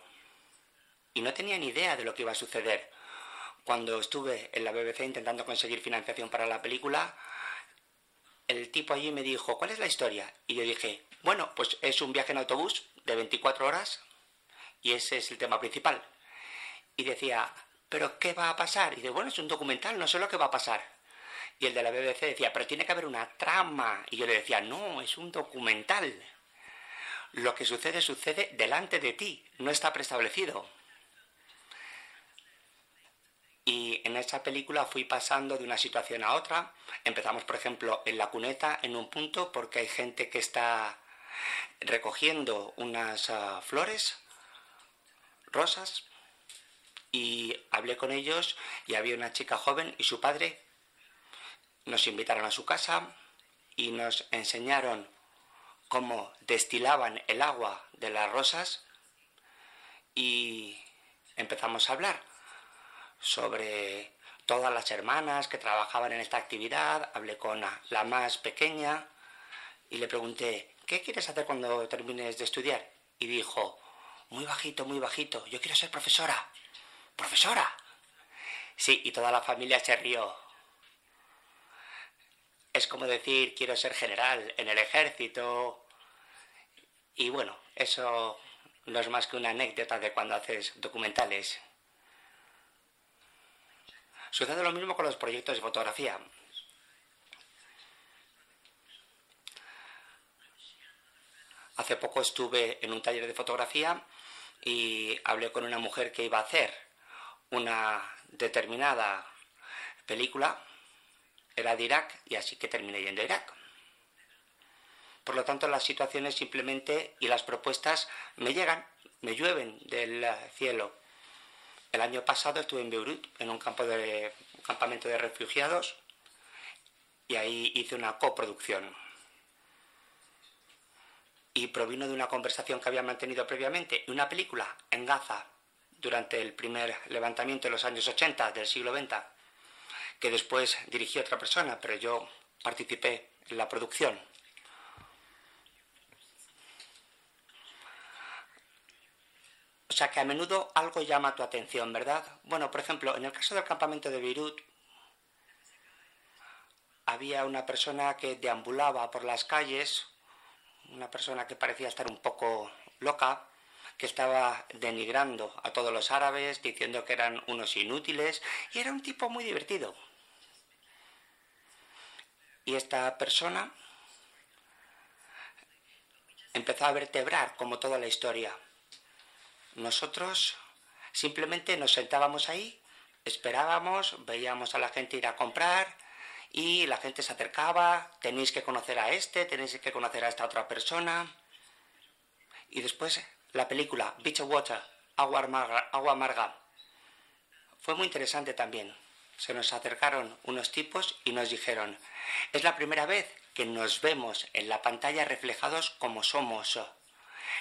Y no tenía ni idea de lo que iba a suceder. Cuando estuve en la BBC intentando conseguir financiación para la película, el tipo allí me dijo, ¿cuál es la historia? Y yo dije, bueno, pues es un viaje en autobús de 24 horas y ese es el tema principal. Y decía, ¿pero qué va a pasar? Y dice, bueno, es un documental, no sé lo que va a pasar. Y el de la BBC decía, pero tiene que haber una trama. Y yo le decía, no, es un documental. Lo que sucede sucede delante de ti, no está preestablecido. Y en esa película fui pasando de una situación a otra. Empezamos, por ejemplo, en la cuneta, en un punto, porque hay gente que está recogiendo unas ah, flores rosas y hablé con ellos y había una chica joven y su padre nos invitaron a su casa y nos enseñaron cómo destilaban el agua de las rosas y empezamos a hablar sobre todas las hermanas que trabajaban en esta actividad, hablé con la más pequeña y le pregunté, ¿qué quieres hacer cuando termines de estudiar? Y dijo, muy bajito, muy bajito, yo quiero ser profesora. ¿Profesora? Sí, y toda la familia se rió. Es como decir, quiero ser general en el ejército. Y bueno, eso no es más que una anécdota de cuando haces documentales. Sucede lo mismo con los proyectos de fotografía. Hace poco estuve en un taller de fotografía y hablé con una mujer que iba a hacer una determinada película, era de Irak y así que terminé yendo a Irak. Por lo tanto, las situaciones simplemente y las propuestas me llegan, me llueven del cielo. El año pasado estuve en Beirut, en un, campo de, campamento de refugiados, y ahí hice una coproducción. Y provino de una conversación que había mantenido previamente, una película en Gaza, durante el primer levantamiento de los años 80 del siglo XX, que después dirigió otra persona, pero yo participé en la producción. O sea que a menudo algo llama tu atención, ¿verdad? Bueno, por ejemplo, en el caso del campamento de Beirut, había una persona que deambulaba por las calles, una persona que parecía estar un poco loca, que estaba denigrando a todos los árabes, diciendo que eran unos inútiles, y era un tipo muy divertido. Y esta persona empezó a vertebrar como toda la historia. Nosotros simplemente nos sentábamos ahí, esperábamos, veíamos a la gente ir a comprar y la gente se acercaba, tenéis que conocer a este, tenéis que conocer a esta otra persona. Y después la película Beach Water, Agua Amarga, Agua Amarga. Fue muy interesante también. Se nos acercaron unos tipos y nos dijeron, es la primera vez que nos vemos en la pantalla reflejados como somos.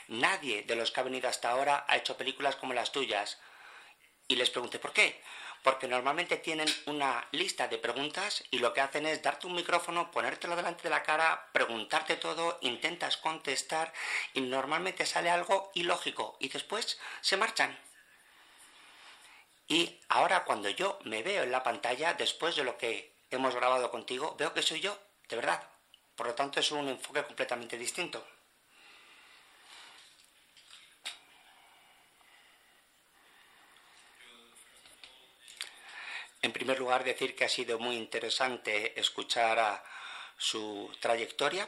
Nadie de los que ha venido hasta ahora ha hecho películas como las tuyas. Y les pregunté, ¿por qué? porque normalmente tienen una lista de preguntas y lo que hacen es darte un micrófono, ponértelo delante de la cara, preguntarte todo, intentas contestar y normalmente sale algo ilógico y después se marchan. Y ahora cuando yo me veo en la pantalla, después de lo que hemos grabado contigo, veo que soy yo, de verdad. Por lo tanto, es un enfoque completamente distinto. En primer lugar, decir que ha sido muy interesante escuchar su trayectoria.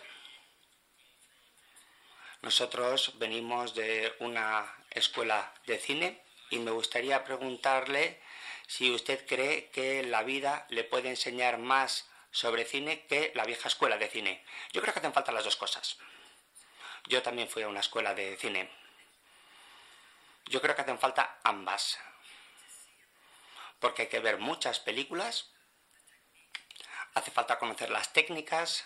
Nosotros venimos de una escuela de cine y me gustaría preguntarle si usted cree que la vida le puede enseñar más sobre cine que la vieja escuela de cine. Yo creo que hacen falta las dos cosas. Yo también fui a una escuela de cine. Yo creo que hacen falta ambas porque hay que ver muchas películas, hace falta conocer las técnicas,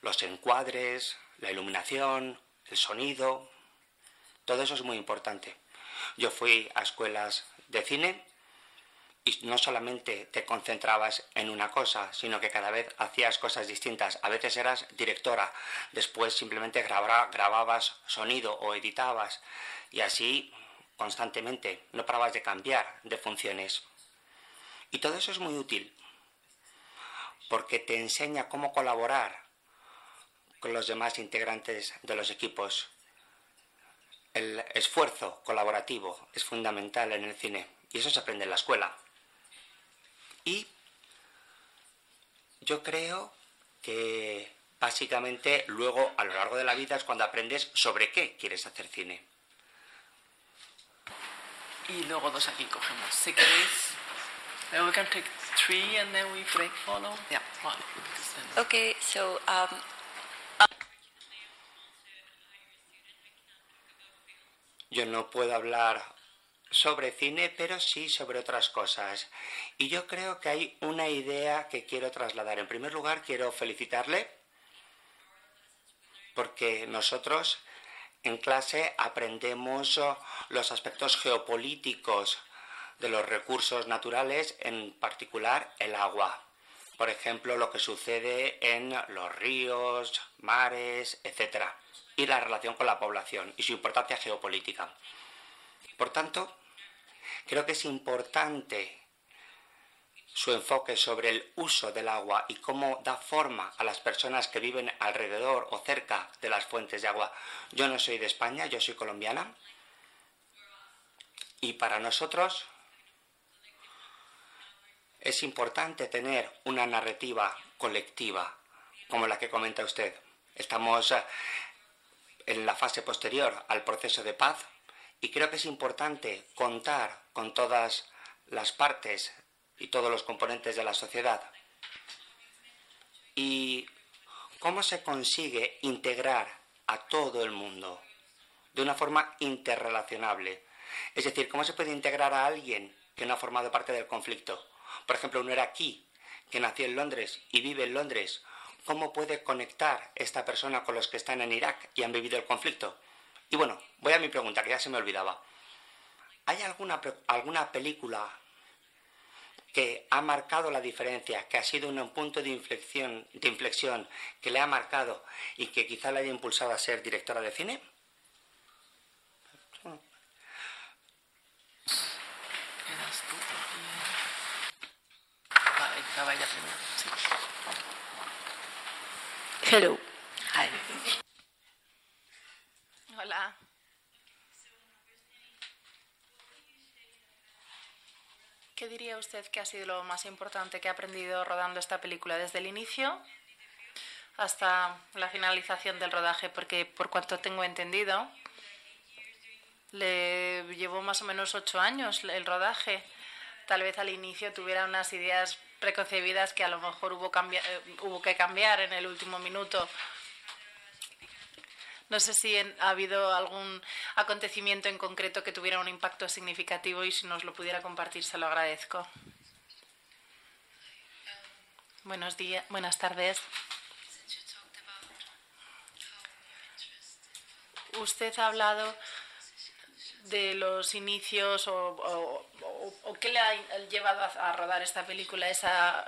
los encuadres, la iluminación, el sonido, todo eso es muy importante. Yo fui a escuelas de cine y no solamente te concentrabas en una cosa, sino que cada vez hacías cosas distintas. A veces eras directora, después simplemente grababas sonido o editabas y así constantemente, no parabas de cambiar de funciones. Y todo eso es muy útil porque te enseña cómo colaborar con los demás integrantes de los equipos. El esfuerzo colaborativo es fundamental en el cine y eso se aprende en la escuela. Y yo creo que básicamente luego a lo largo de la vida es cuando aprendes sobre qué quieres hacer cine. Y luego dos aquí cogemos. Si queréis we can take three and then we break follow. Yeah, one. Okay, so um, Yo no puedo hablar sobre cine, pero sí sobre otras cosas. Y yo creo que hay una idea que quiero trasladar. En primer lugar, quiero felicitarle porque nosotros en clase aprendemos los aspectos geopolíticos de los recursos naturales, en particular el agua. Por ejemplo, lo que sucede en los ríos, mares, etc. Y la relación con la población y su importancia geopolítica. Por tanto, creo que es importante su enfoque sobre el uso del agua y cómo da forma a las personas que viven alrededor o cerca de las fuentes de agua. Yo no soy de España, yo soy colombiana. Y para nosotros es importante tener una narrativa colectiva, como la que comenta usted. Estamos eh, en la fase posterior al proceso de paz y creo que es importante contar con todas las partes y todos los componentes de la sociedad. ¿Y cómo se consigue integrar a todo el mundo de una forma interrelacionable? Es decir, ¿cómo se puede integrar a alguien que no ha formado parte del conflicto? Por ejemplo, era aquí, que nació en Londres y vive en Londres. ¿Cómo puede conectar esta persona con los que están en Irak y han vivido el conflicto? Y bueno, voy a mi pregunta, que ya se me olvidaba. ¿Hay alguna, alguna película que ha marcado la diferencia, que ha sido un punto de inflexión, de inflexión que le ha marcado y que quizá le haya impulsado a ser directora de cine? Hello. Hola. ¿Qué diría usted que ha sido lo más importante que ha aprendido rodando esta película desde el inicio hasta la finalización del rodaje? Porque por cuanto tengo entendido, le llevó más o menos ocho años el rodaje. Tal vez al inicio tuviera unas ideas preconcebidas que a lo mejor hubo, eh, hubo que cambiar en el último minuto. No sé si ha habido algún acontecimiento en concreto que tuviera un impacto significativo y si nos lo pudiera compartir se lo agradezco. Buenos días, buenas tardes. Usted ha hablado de los inicios o, qué le ha llevado a, rodar esta película, esa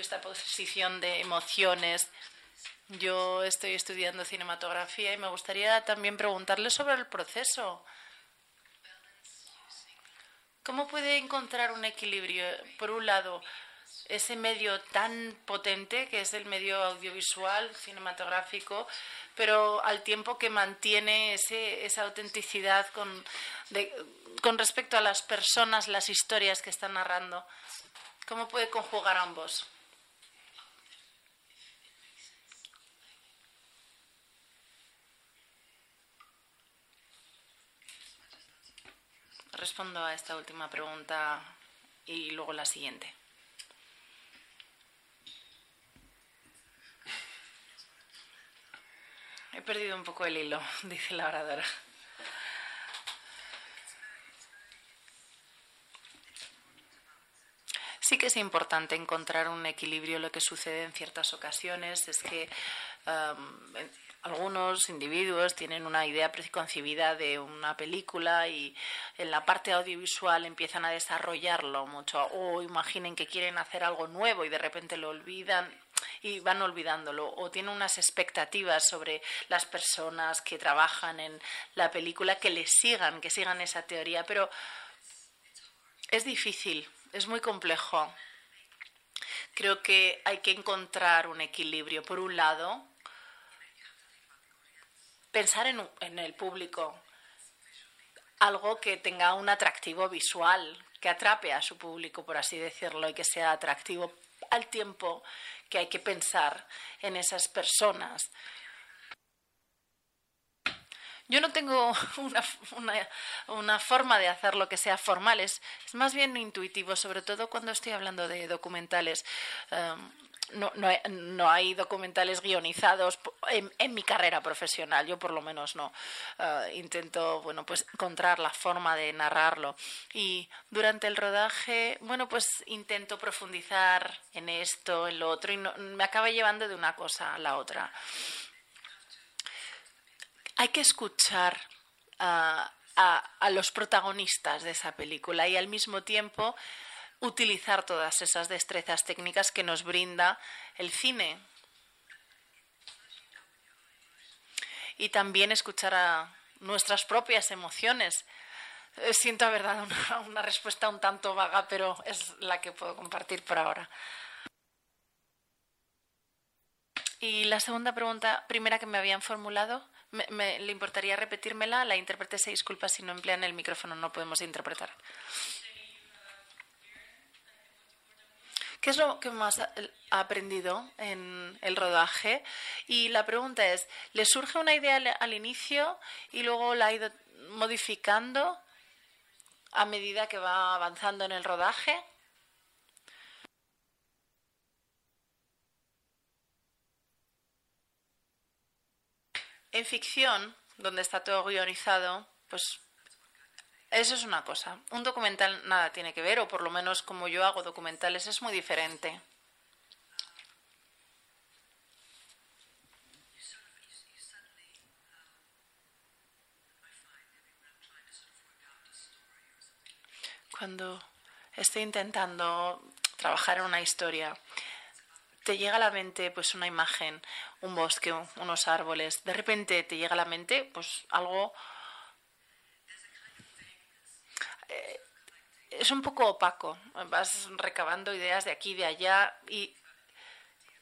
esta posición de emociones. Yo estoy estudiando cinematografía y me gustaría también preguntarle sobre el proceso. ¿Cómo puede encontrar un equilibrio? Por un lado, ese medio tan potente que es el medio audiovisual, cinematográfico, pero al tiempo que mantiene ese, esa autenticidad con, con respecto a las personas, las historias que están narrando. ¿Cómo puede conjugar ambos? Respondo a esta última pregunta y luego la siguiente. He perdido un poco el hilo, *laughs* dice la oradora. Sí que es importante encontrar un equilibrio. Lo que sucede en ciertas ocasiones es que um, algunos individuos tienen una idea preconcebida de una película y en la parte audiovisual empiezan a desarrollarlo mucho o imaginen que quieren hacer algo nuevo y de repente lo olvidan y van olvidándolo o tienen unas expectativas sobre las personas que trabajan en la película que les sigan, que sigan esa teoría, pero es difícil, es muy complejo. Creo que hay que encontrar un equilibrio. Por un lado, pensar en, en el público, algo que tenga un atractivo visual, que atrape a su público, por así decirlo, y que sea atractivo al tiempo que hay que pensar en esas personas. Yo no tengo *laughs* una, forma de hacer lo que sea formal, es, más bien intuitivo, sobre todo cuando estoy hablando de documentales. Em, no, no, no, hay documentales guionizados en, mi carrera profesional, yo por lo menos no. Eh, intento, bueno, pues encontrar la forma de narrarlo. Y durante el rodaje, bueno, pues intento profundizar en esto, en lo otro, y me acaba llevando de una cosa a la otra. Hay que escuchar a, a los protagonistas de esa película y al mismo tiempo utilizar todas esas destrezas técnicas que nos brinda el cine. Y también escuchar a nuestras propias emociones. Eh, siento haber dado una, respuesta un tanto vaga, pero es la que puedo compartir por ahora. Y la segunda pregunta, primera que me habían formulado, me, ¿le importaría repetírmela? La intérprete se disculpa si no emplean el micrófono, no podemos interpretar. ¿Qué es lo que más ha aprendido en el rodaje? Y la pregunta es, ¿le surge una idea al inicio y luego la ha ido modificando a medida que va avanzando en el rodaje? En ficción, donde está todo guionizado, pues eso es una cosa. Un documental nada tiene que ver, o por lo menos como yo hago documentales, es muy diferente. Cuando estoy intentando trabajar en una historia, te llega a la mente pues una imagen, un bosque, unos árboles, de repente te llega a la mente pues algo es un poco opaco. Vas recabando ideas de aquí y de allá y,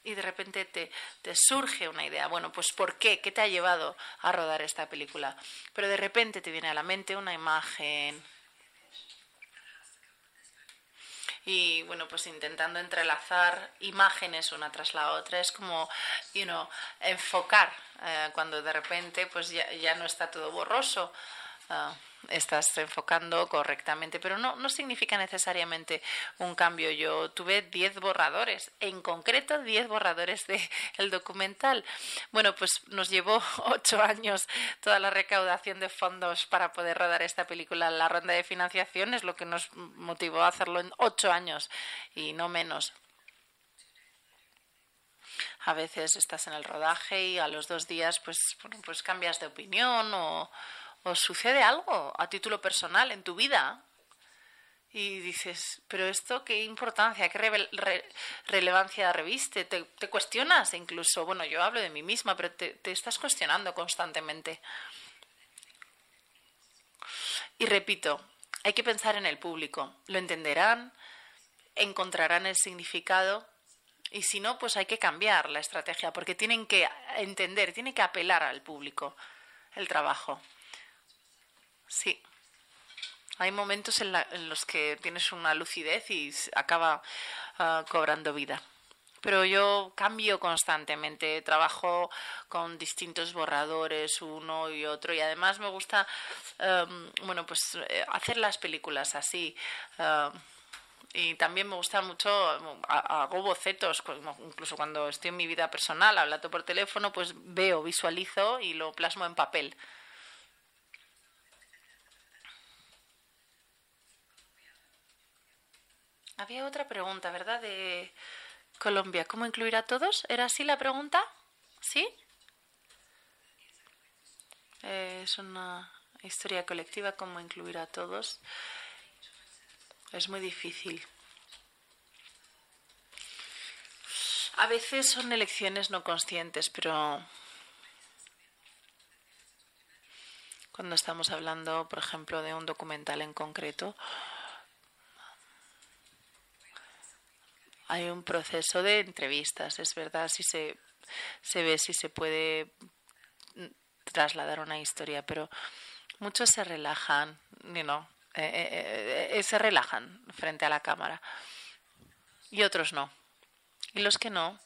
y de repente te, te, surge una idea. Bueno, pues ¿por qué? ¿Qué te ha llevado a rodar esta película? Pero de repente te viene a la mente una imagen. Y bueno, pues intentando entrelazar imágenes una tras la otra, es como, you know, enfocar eh, cuando de repente pues ya, ya no está todo borroso. Ah, estás enfocando correctamente, pero no, no significa necesariamente un cambio. Yo tuve 10 borradores, en concreto 10 borradores del *laughs* el documental. Bueno, pues nos llevó *laughs* 8 años toda la recaudación de fondos para poder rodar esta película. La ronda de financiación es lo que nos motivó a hacerlo en 8 años y no menos. A veces estás en el rodaje y a los dos días pues, pues cambias de opinión o, o sucede algo a título personal en tu vida y dices, pero esto qué importancia, qué relevancia reviste, te, cuestionas incluso, bueno, yo hablo de mí misma, pero te, te estás cuestionando constantemente. Y repito, hay que pensar en el público, lo entenderán, encontrarán el significado y si no, pues hay que cambiar la estrategia porque tienen que entender, tienen que apelar al público el trabajo. Sí. Hay momentos en, los que tienes una lucidez y acaba ah, cobrando vida. Pero yo cambio constantemente, trabajo con distintos borradores, uno y otro, y además me gusta, em, bueno, pues eh, hacer las películas así. Em, y también me gusta mucho, hago bocetos, incluso cuando estoy en mi vida personal, hablando por teléfono, pues veo, visualizo y lo plasmo en papel. Había otra pregunta, ¿verdad? De Colombia. ¿Cómo incluir a todos? ¿Era así la pregunta? ¿Sí? Eh, es una historia colectiva, ¿cómo incluir a todos? Es muy difícil. A veces son elecciones no conscientes, pero cuando estamos hablando, por ejemplo, de un documental en concreto, hay un proceso de entrevistas, es verdad, si se, se ve si se puede trasladar una historia, pero muchos se relajan, you eh, eh, se relajan frente a la cámara y otros no. Y los que no,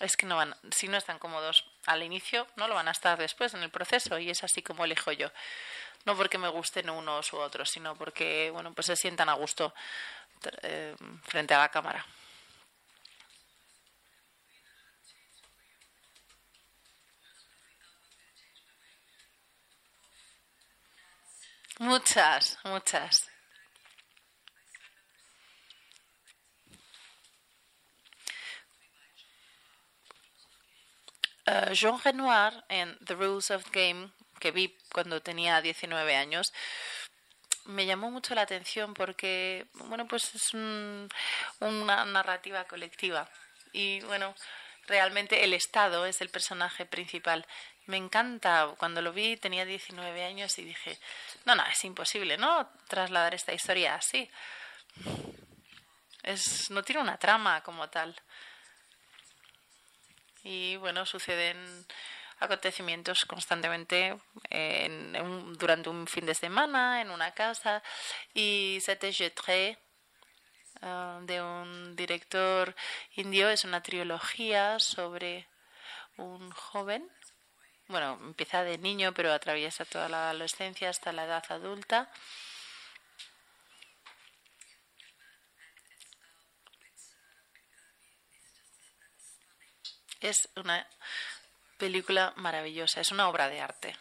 es que no van, si no están cómodos al inicio, no lo van a estar después en el proceso y es así como elijo yo. No porque me gusten unos u otros, sino porque, bueno, pues se sientan a gusto eh, frente a la cámara. Muchas, muchas. Uh, Jean Renoir en The Rules of the Game, que vi cuando tenía 19 años, me llamó mucho la atención porque, bueno, pues es una narrativa colectiva. Y bueno, realmente el Estado es el personaje principal. Me encanta, cuando lo vi tenía 19 años y dije, no, no, es imposible, ¿no? Trasladar esta historia así. Es, no tiene una trama como tal. Y bueno, suceden acontecimientos constantemente en, durante un fin de semana en una casa y C'était Jetré uh, de un director indio es una trilogía sobre un joven bueno, empieza de niño, pero atraviesa toda la adolescencia hasta la edad adulta. Es una película maravillosa, es una obra de arte.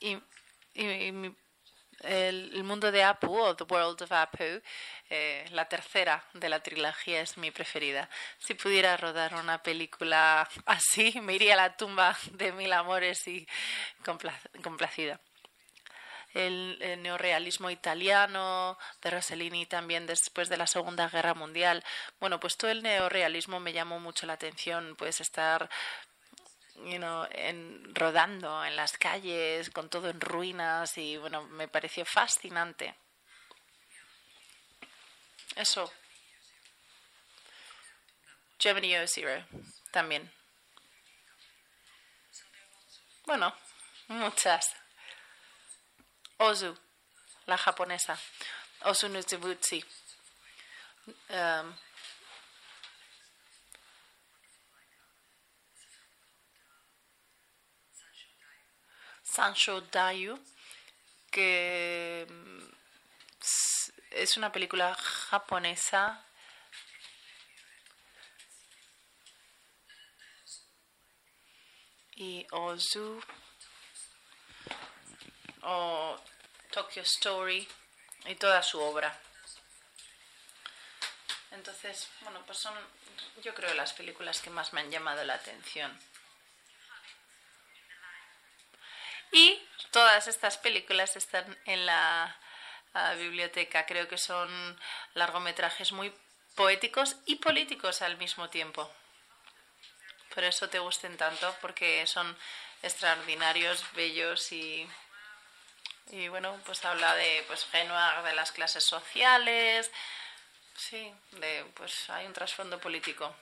Y, y, el, mundo de Apu o The World of Apu, eh, la tercera de la trilogía es mi preferida. Si pudiera rodar una película así, me iría a la tumba de mil amores y complacida. El, el, neorealismo italiano de Rossellini también después de la Segunda Guerra Mundial. Bueno, pues todo el neorealismo me llamó mucho la atención, pues estar you know, en, rodando en las calles, con todo en ruinas y bueno, me pareció fascinante. Eso. Gemini Zero también. Bueno, muchas. Ozu, la japonesa. Ozu Nuzubutsi. Um, Sancho Dayu, que mm, es una película japonesa y Ozu o Tokyo Story y toda su obra. Entonces, bueno, pues son yo creo las películas que más me han llamado la atención. Y todas estas películas están en la biblioteca. Creo que son largometrajes muy poéticos y políticos al mismo tiempo. Por eso te gusten tanto, porque son extraordinarios, bellos y Y bueno, pues habla de pues Genua, de las clases sociales. Sí, de pues hay un trasfondo político.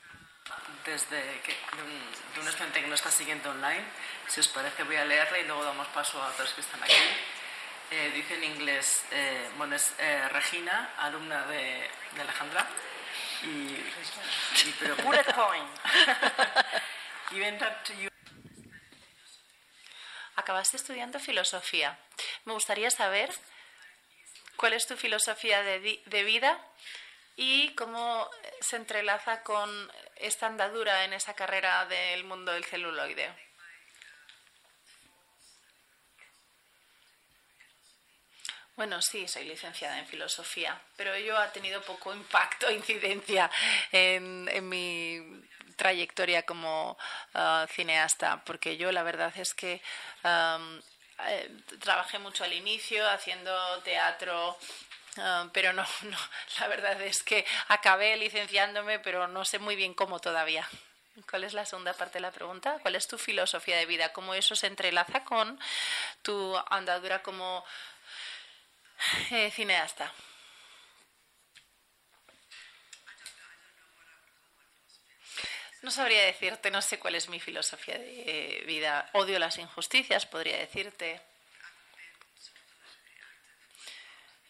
Desde que, de, un, de un estudiante que no está siguiendo online, si os parece voy a leerla y luego damos paso a otros que están aquí. Eh, dice en inglés, eh, bueno, es eh, Regina, alumna de, de Alejandra. Y, y pero, Bullet point. Given that you Acabaste estudiando filosofía. Me gustaría saber cuál es tu filosofía de, de vida y cómo se entrelaza con esta andadura en esa carrera del mundo del celuloide. Bueno, sí, soy licenciada en filosofía, pero ello ha tenido poco impacto, *laughs* incidencia en, en mi trayectoria como ah, cineasta, porque yo la verdad es que eh, trabajé mucho al inicio haciendo teatro. pero no, *laughs* no, la verdad es que acabé licenciándome, pero no sé muy bien cómo todavía. ¿Cuál es la segunda parte de la pregunta? ¿Cuál es tu filosofía de vida? ¿Cómo eso se entrelaza con tu andadura como eh, cineasta. No sabría decirte, no sé cuál es mi filosofía de vida. Odio las injusticias, podría decirte.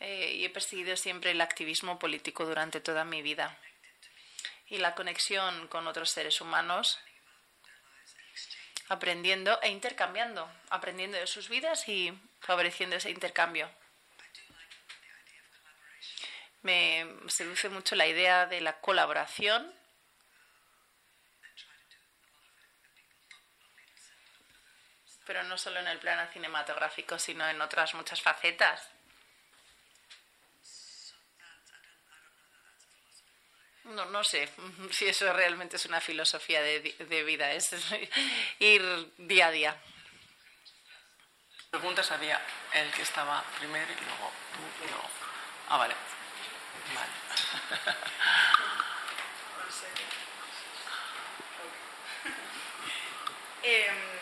Eh, y he perseguido siempre el activismo político durante toda mi vida. Y la conexión con otros seres humanos, aprendiendo e intercambiando, aprendiendo de sus vidas y favoreciendo ese intercambio. Me seduce mucho la idea de la colaboración. Pero no solo en el plano cinematográfico, sino en otras muchas facetas. No, no sé *laughs* si eso realmente es una filosofía de, de vida, es ir día a día. preguntas había el que estaba primero y luego tú y luego. Ah, vale. Vale. *laughs*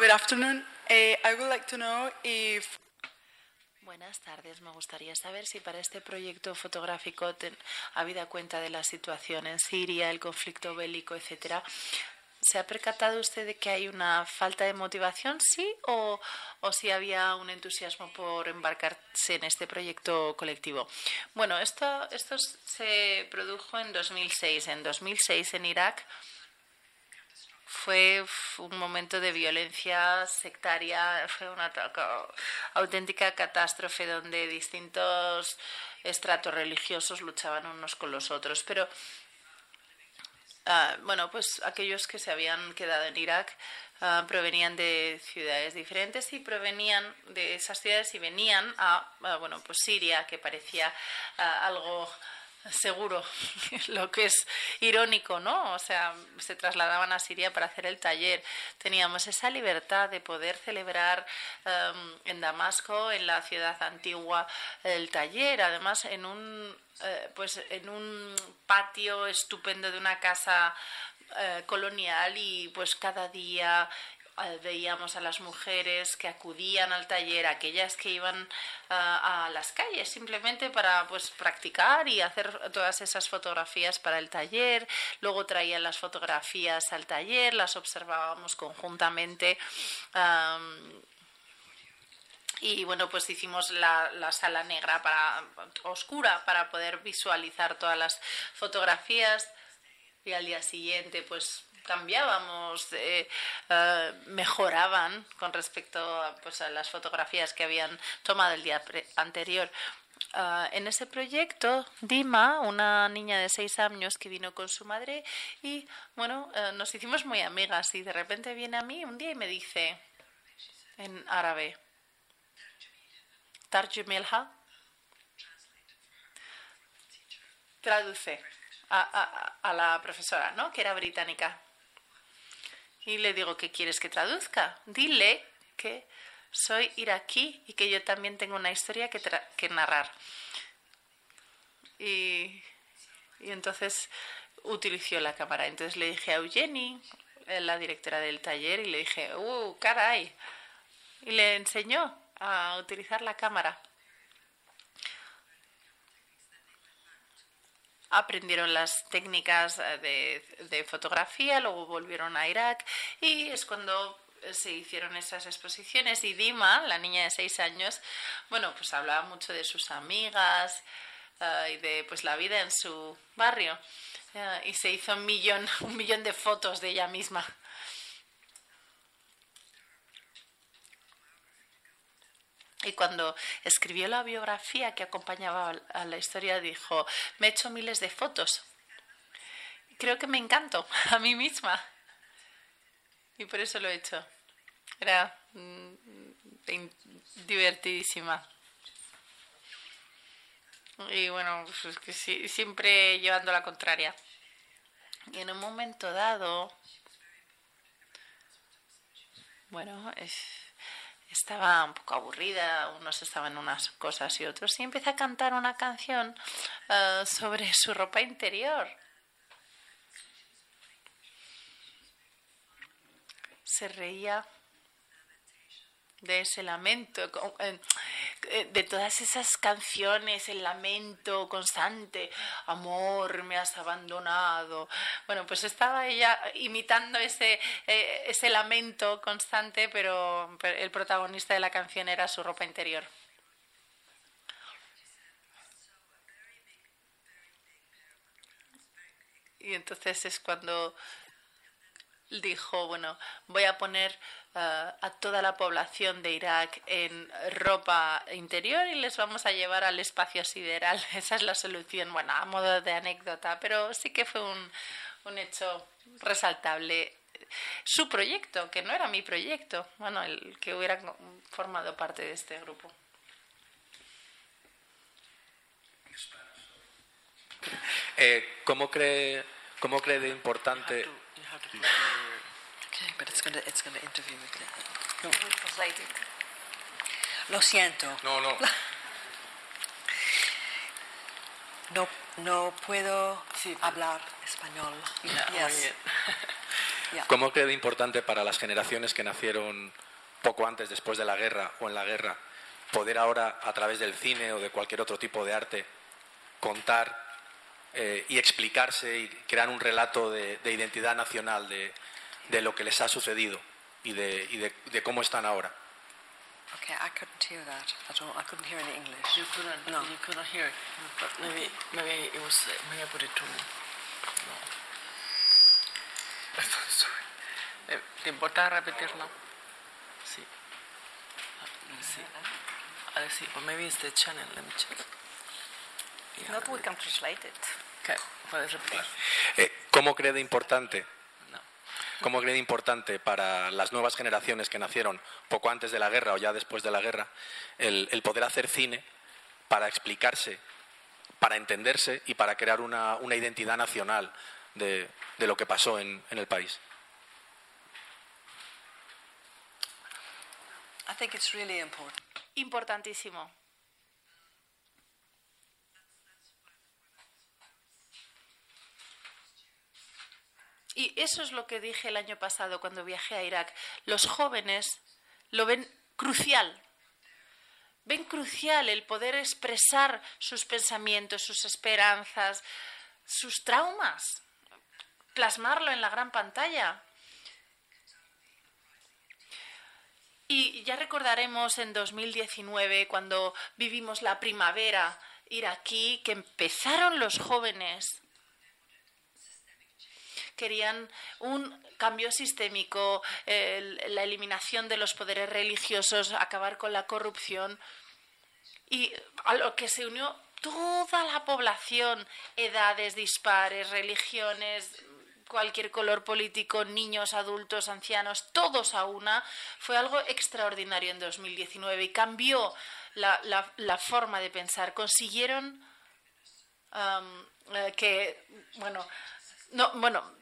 Good afternoon. Uh, I would like to know if Buenas tardes. Me gustaría saber si para este proyecto fotográfico, ten- habida cuenta de la situación en Siria, el conflicto bélico, etcétera, ¿se ha percatado usted de que hay una falta de motivación, sí, o, o si había un entusiasmo por embarcarse en este proyecto colectivo? Bueno, esto, esto se produjo en 2006. En 2006 en Irak fue un momento de violencia sectaria, fue una auténtica catástrofe donde distintos estratos religiosos luchaban unos con los otros. Pero, ah, bueno, pues aquellos que se habían quedado en Irak ah, provenían de ciudades diferentes y provenían de esas ciudades y venían a, a, bueno, pues Siria, que parecía ah, algo seguro, *laughs* lo que es irónico, ¿no? O sea, se trasladaban a Siria para hacer el taller. Teníamos esa libertad de poder celebrar em, en Damasco, en la ciudad antigua, el taller, además en un, eh, pues en un patio estupendo de una casa eh, colonial y pues cada día veíamos a las mujeres que acudían al taller, aquellas que iban ah, a las calles simplemente para pues practicar y hacer todas esas fotografías para el taller. Luego traían las fotografías al taller, las observábamos conjuntamente. am, y bueno, pues hicimos la, la sala negra para oscura para poder visualizar todas las fotografías y al día siguiente pues cambiábamos, eh, eh, mejoraban con respecto a, pues, a las fotografías que habían tomado el día anterior. Ah, en ese proyecto, Dima, una niña de seis años que vino con su madre y bueno, eh, nos hicimos muy amigas y de repente viene a mí un día y me dice en árabe, Tarjumilha, traduce a la profesora, ¿no? Que era británica. Y le digo, ¿qué quieres que traduzca? Dile que soy iraquí y que yo también tengo una historia que, tra- que narrar. Y, entonces utilizó la cámara. Entonces le dije a Eugenie, eh, la directora del taller, y le dije, ¡uh, caray! Y le enseñó a utilizar la cámara. Aprendieron las técnicas de, de, fotografía, luego volvieron a Irak y es cuando se hicieron esas exposiciones y Dima, la niña de seis años, bueno, pues hablaba mucho de sus amigas uh, y de pues la vida en su barrio y se hizo un millón, *laughs* un millón de fotos de ella misma. Y cuando escribió la biografía que acompañaba a la historia, dijo, me he hecho miles de fotos. Creo que me encanto *laughs* a mí misma. Y por eso lo he hecho. Era mm, divertidísima. Y bueno, pues que siempre llevando la contraria. Y en un momento dado, bueno, es, estaba un poco aburrida, unos estaban unas cosas y otros, y empecé a cantar una canción uh, sobre su ropa interior. Se reía de ese lamento, eh, de todas esas canciones, el lamento constante, amor, me has abandonado. Bueno, pues estaba ella imitando ese, eh, ese lamento constante, pero el protagonista de la canción era su ropa interior. Y entonces es cuando dijo, bueno, voy a poner uh, a toda la población de Irak en ropa interior y les vamos a llevar al espacio sideral. *laughs* Esa es la solución, bueno, a modo de anécdota, pero sí que fue un, un hecho resaltable. Su proyecto, que no era mi proyecto, bueno, el que hubiera formado parte de este grupo. Eh, ¿cómo, cree, ¿Cómo cree de importante Okay, but it's to it's to interview me. No. Lo siento. No, no. *laughs* No, no puedo sí. hablar español. Yeah, yes. *laughs* yeah. ¿Cómo cree importante para las generaciones que nacieron poco antes, después de la guerra o en la guerra, poder ahora, a través del cine o de cualquier otro tipo de arte, contar eh, y explicarse y crear un relato de, de identidad nacional, de, de lo que les ha sucedido y de, y de, de cómo están ahora. Okay, I couldn't hear that. I don't. I couldn't hear any English. You couldn't. No. You couldn't hear it. But maybe, maybe it was. Maybe I put it too. No. *laughs* Sorry. Eh, ¿Te importa repetirlo? Sí. Sí. A ver, sí. Or maybe it's the channel. Let me check. Yeah. Not we can translate it. Okay. Puedes repetir. Eh, ¿Cómo cree de importante ¿Cómo cree importante para las nuevas generaciones que nacieron poco antes de la guerra o ya después de la guerra el, el poder hacer cine para explicarse, para entenderse y para crear una, una identidad nacional de, de, lo que pasó en, en el país? I think it's really important. Importantísimo. Y eso es lo que dije el año pasado cuando viajé a Irak. Los jóvenes lo ven crucial. Ven crucial el poder expresar sus pensamientos, sus esperanzas, sus traumas, plasmarlo en la gran pantalla. Y ya recordaremos en 2019, cuando vivimos la primavera iraquí, que empezaron los jóvenes querían un cambio sistémico, la eliminación de los poderes religiosos, acabar con la corrupción. Y a lo que se unió toda la población, edades dispares, religiones, cualquier color político, niños, adultos, ancianos, todos a una, fue algo extraordinario en 2019 y cambió la, la, la forma de pensar. Consiguieron eh, que, bueno, no, bueno,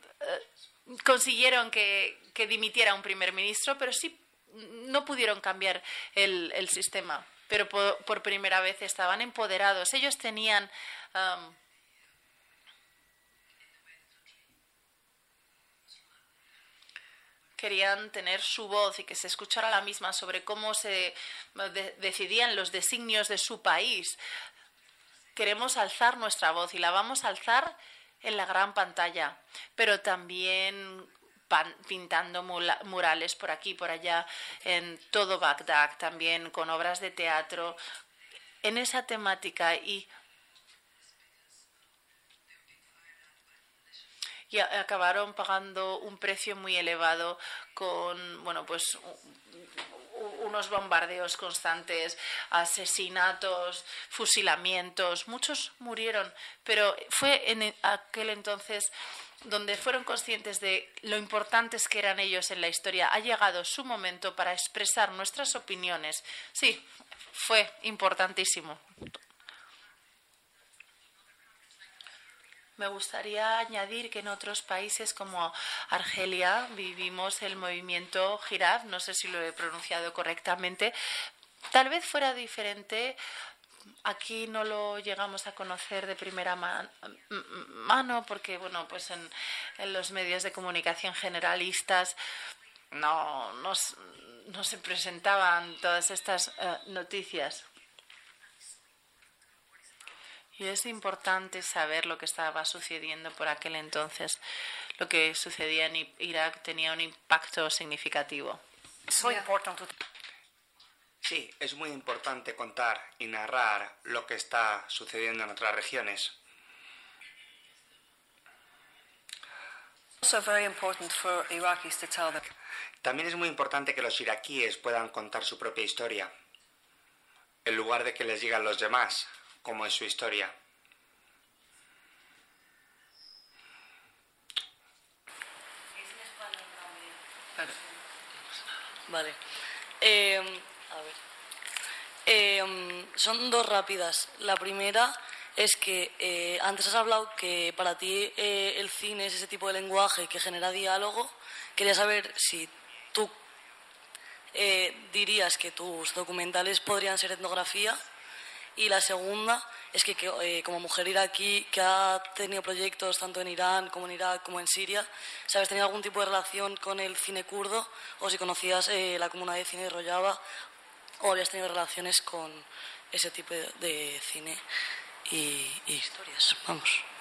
consiguieron que, que, dimitiera un primer ministro, pero sí no pudieron cambiar el, el sistema. Pero por, primera vez estaban empoderados. Ellos tenían. Um, querían tener su voz y que se escuchara la misma sobre cómo se decidían los designios de su país. Queremos alzar nuestra voz y la vamos a alzar en la gran pantalla, pero también pintando murales por aquí, por allá, en todo Bagdad, también con obras de teatro, en esa temática y y acabaron pagando un precio muy elevado con bueno pues unos bombardeos constantes, asesinatos, fusilamientos, muchos murieron, pero fue en aquel entonces donde fueron conscientes de lo importantes que eran ellos en la historia. Ha llegado su momento para expresar nuestras opiniones. Sí, fue importantísimo. Me gustaría añadir que en otros países como Argelia vivimos el movimiento Giraf, no sé si lo he pronunciado correctamente. Tal vez fuera diferente aquí no lo llegamos a conocer de primera mano porque bueno pues en, los medios de comunicación generalistas no, se presentaban todas estas eh, noticias y es importante saber lo que estaba sucediendo por aquel entonces. Lo que sucedía en Irak tenía un impacto significativo. Sí, es muy importante contar y narrar lo que está sucediendo en otras regiones. También es muy importante que los iraquíes puedan contar su propia historia, en lugar de que les digan los demás como es su historia. Vale. Em, a ver. Em, son dos rápidas. La primera es que eh, antes has hablado que para ti eh, el cine es ese tipo de lenguaje que genera diálogo. Quería saber si tú eh, dirías que tus documentales podrían ser etnografía y la segunda es que, eh, como mujer iraquí que ha tenido proyectos tanto en Irán como en Irak como en Siria, ¿sabes tenido algún tipo de relación con el cine kurdo o si conocías eh, la comunidad de cine de Rojava o habías tenido relaciones con ese tipo de, cine y, y historias? Vamos.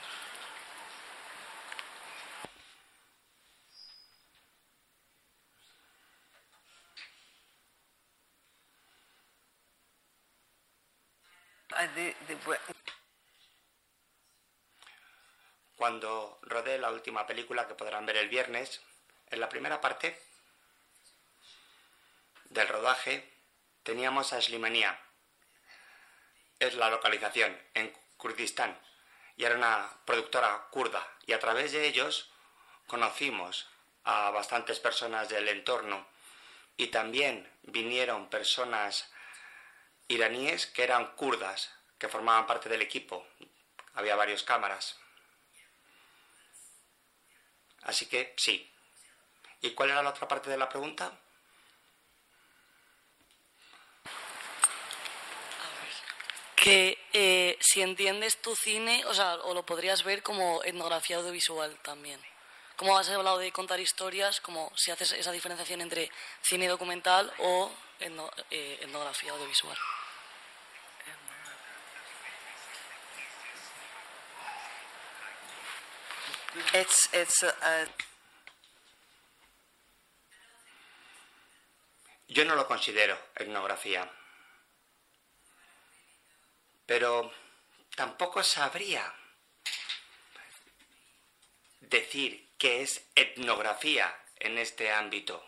Cuando rodé la última película que podrán ver el viernes, en la primera parte del rodaje teníamos a Slimania. Es la localización en Kurdistán y era una productora kurda y a través de ellos conocimos a bastantes personas del entorno y también vinieron personas iraníes que eran kurdas, que formaban parte del equipo. Había varias cámaras. Así que sí. ¿Y cuál era la otra parte de la pregunta? Que eh, si entiendes tu cine, o sea, o lo podrías ver como etnografía audiovisual también. Como has hablado de contar historias, como si haces esa diferenciación entre cine documental o eh, etnografía audiovisual. Yo no lo considero etnografía, pero tampoco sabría decir qué es etnografía en este ámbito.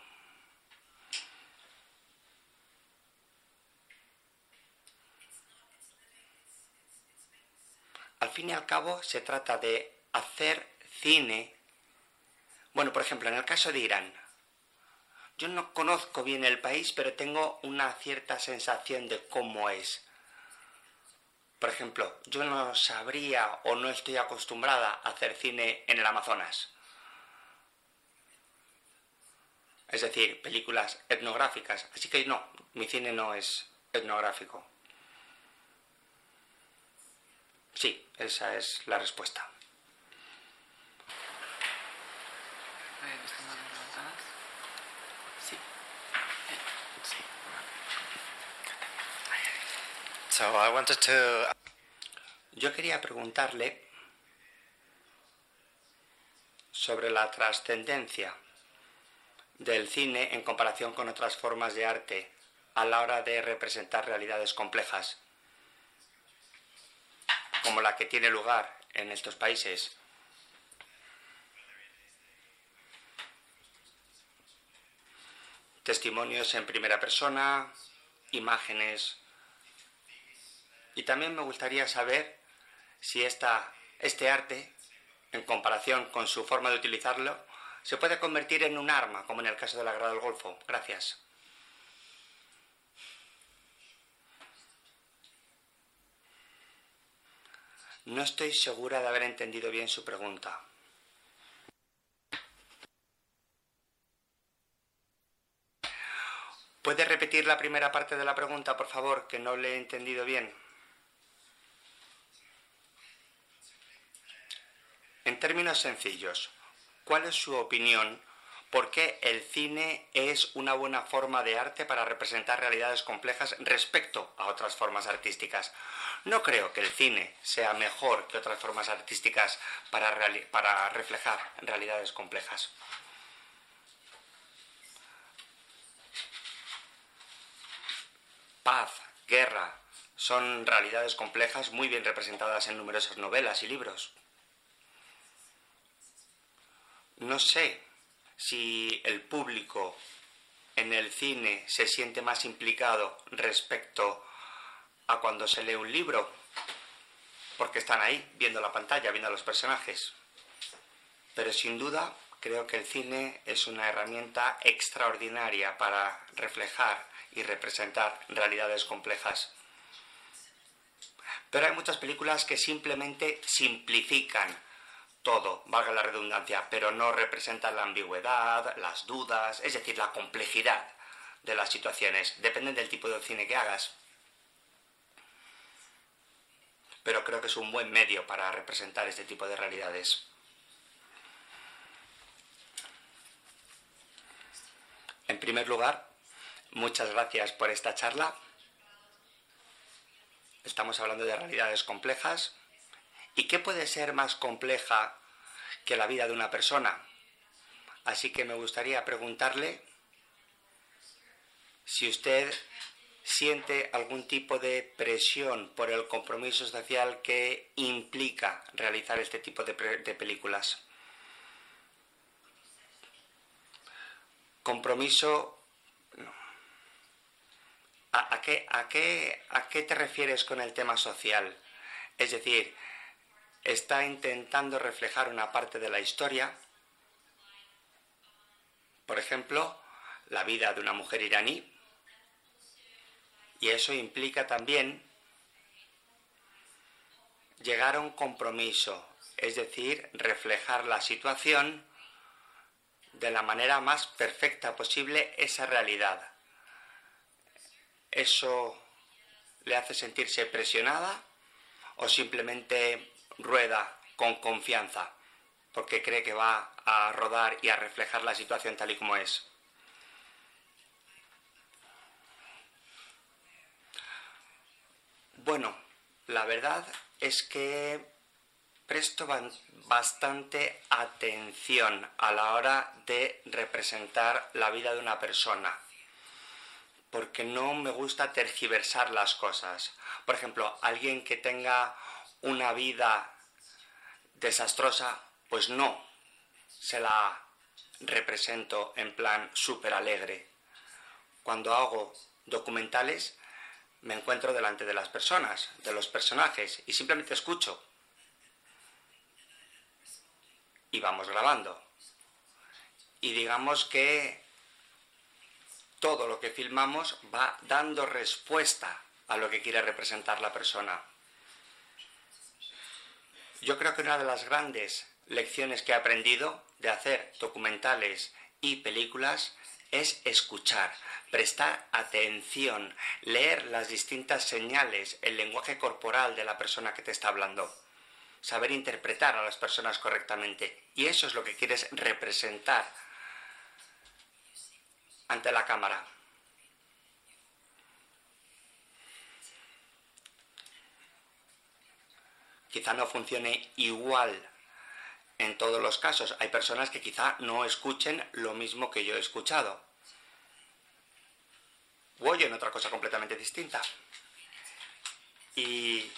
Al fin y al cabo se trata de hacer cine. Bueno, por ejemplo, en el caso de Irán, yo no conozco bien el país, pero tengo una cierta sensación de cómo es. Por ejemplo, yo no sabría o no estoy acostumbrada a hacer cine en el Amazonas. Es decir, películas etnográficas. Así que no, mi cine no es etnográfico. Sí, esa es la respuesta. Sí. Yo quería preguntarle sobre la trascendencia del cine en comparación con otras formas de arte a la hora de representar realidades complejas, como la que tiene lugar en estos países. Testimonios en primera persona, imágenes. Y también me gustaría saber si esta, este arte, en comparación con su forma de utilizarlo, se puede convertir en un arma, como en el caso de la del Golfo. Gracias. No estoy segura de haber entendido bien su pregunta. ¿Puede repetir la primera parte de la pregunta, por favor, que no le he entendido bien? En términos sencillos, ¿cuál es su opinión por qué el cine es una buena forma de arte para representar realidades complejas respecto a otras formas artísticas? No creo que el cine sea mejor que otras formas artísticas para, para reflejar realidades complejas. Paz, guerra, son realidades complejas muy bien representadas en numerosas novelas y libros. No sé si el público en el cine se siente más implicado respecto a cuando se lee un libro, porque están ahí, viendo la pantalla, viendo a los personajes. Pero sin duda creo que el cine es una herramienta extraordinaria para reflejar y representar realidades complejas. Pero hay muchas películas que simplemente simplifican todo, valga la redundancia, pero no representan la ambigüedad, las dudas, es decir, la complejidad de las situaciones. Dependen del tipo de cine que hagas. pero creo que es un buen medio para representar este tipo de realidades. En primer lugar, muchas gracias por esta charla. Estamos hablando de realidades complejas. ¿Y qué puede ser más compleja que la vida de una persona? Así que me gustaría preguntarle si usted siente algún tipo de presión por el compromiso social que implica realizar este tipo de, películas. Compromiso... ¿A, qué, a, qué, ¿A qué te refieres con el tema social? Es decir, está intentando reflejar una parte de la historia, por ejemplo, la vida de una mujer iraní, y eso implica también llegar a un compromiso, es decir, reflejar la situación de la manera más perfecta posible esa realidad. ¿Eso le hace sentirse presionada o simplemente rueda con confianza porque cree que va a rodar y a reflejar la situación tal y como es? Bueno, la verdad es que presto bastante atención a la hora de representar la vida de una persona, porque no me gusta tergiversar las cosas. Por ejemplo, alguien que tenga una vida desastrosa, pues no se la represento en plan súper alegre. Cuando hago documentales, me encuentro delante de las personas, de los personajes, y simplemente escucho. Y vamos grabando. Y digamos que todo lo que filmamos va dando respuesta a lo que quiere representar la persona. Yo creo que una de las grandes lecciones que he aprendido de hacer documentales y películas es escuchar, prestar atención, leer las distintas señales, el lenguaje corporal de la persona que te está hablando, saber interpretar a las personas correctamente. Y eso es lo que quieres representar ante la cámara. Quizá no funcione igual en todos los casos. Hay personas que quizá no escuchen lo mismo que yo he escuchado. O oyen otra cosa completamente distinta. Y,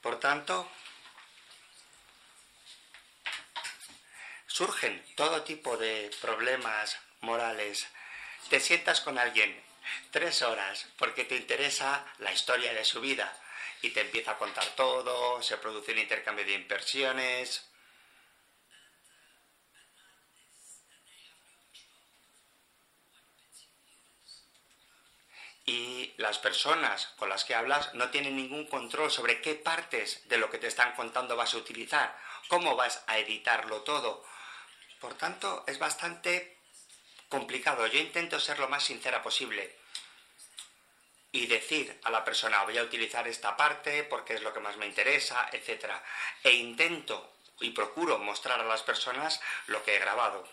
por tanto, surgen todo tipo de problemas morales. Te sientas con alguien tres horas porque te interesa la historia de su vida y te empieza a contar todo, se produce un intercambio de impresiones. Y las personas con las que hablas no tienen ningún control sobre qué partes de lo que te están contando vas a utilizar, cómo vas a editarlo todo. Por tanto, es bastante complicado. Yo intento ser lo más sincera posible y decir a la persona voy a utilizar esta parte porque es lo que más me interesa, etc. E intento y procuro mostrar a las personas lo que he grabado.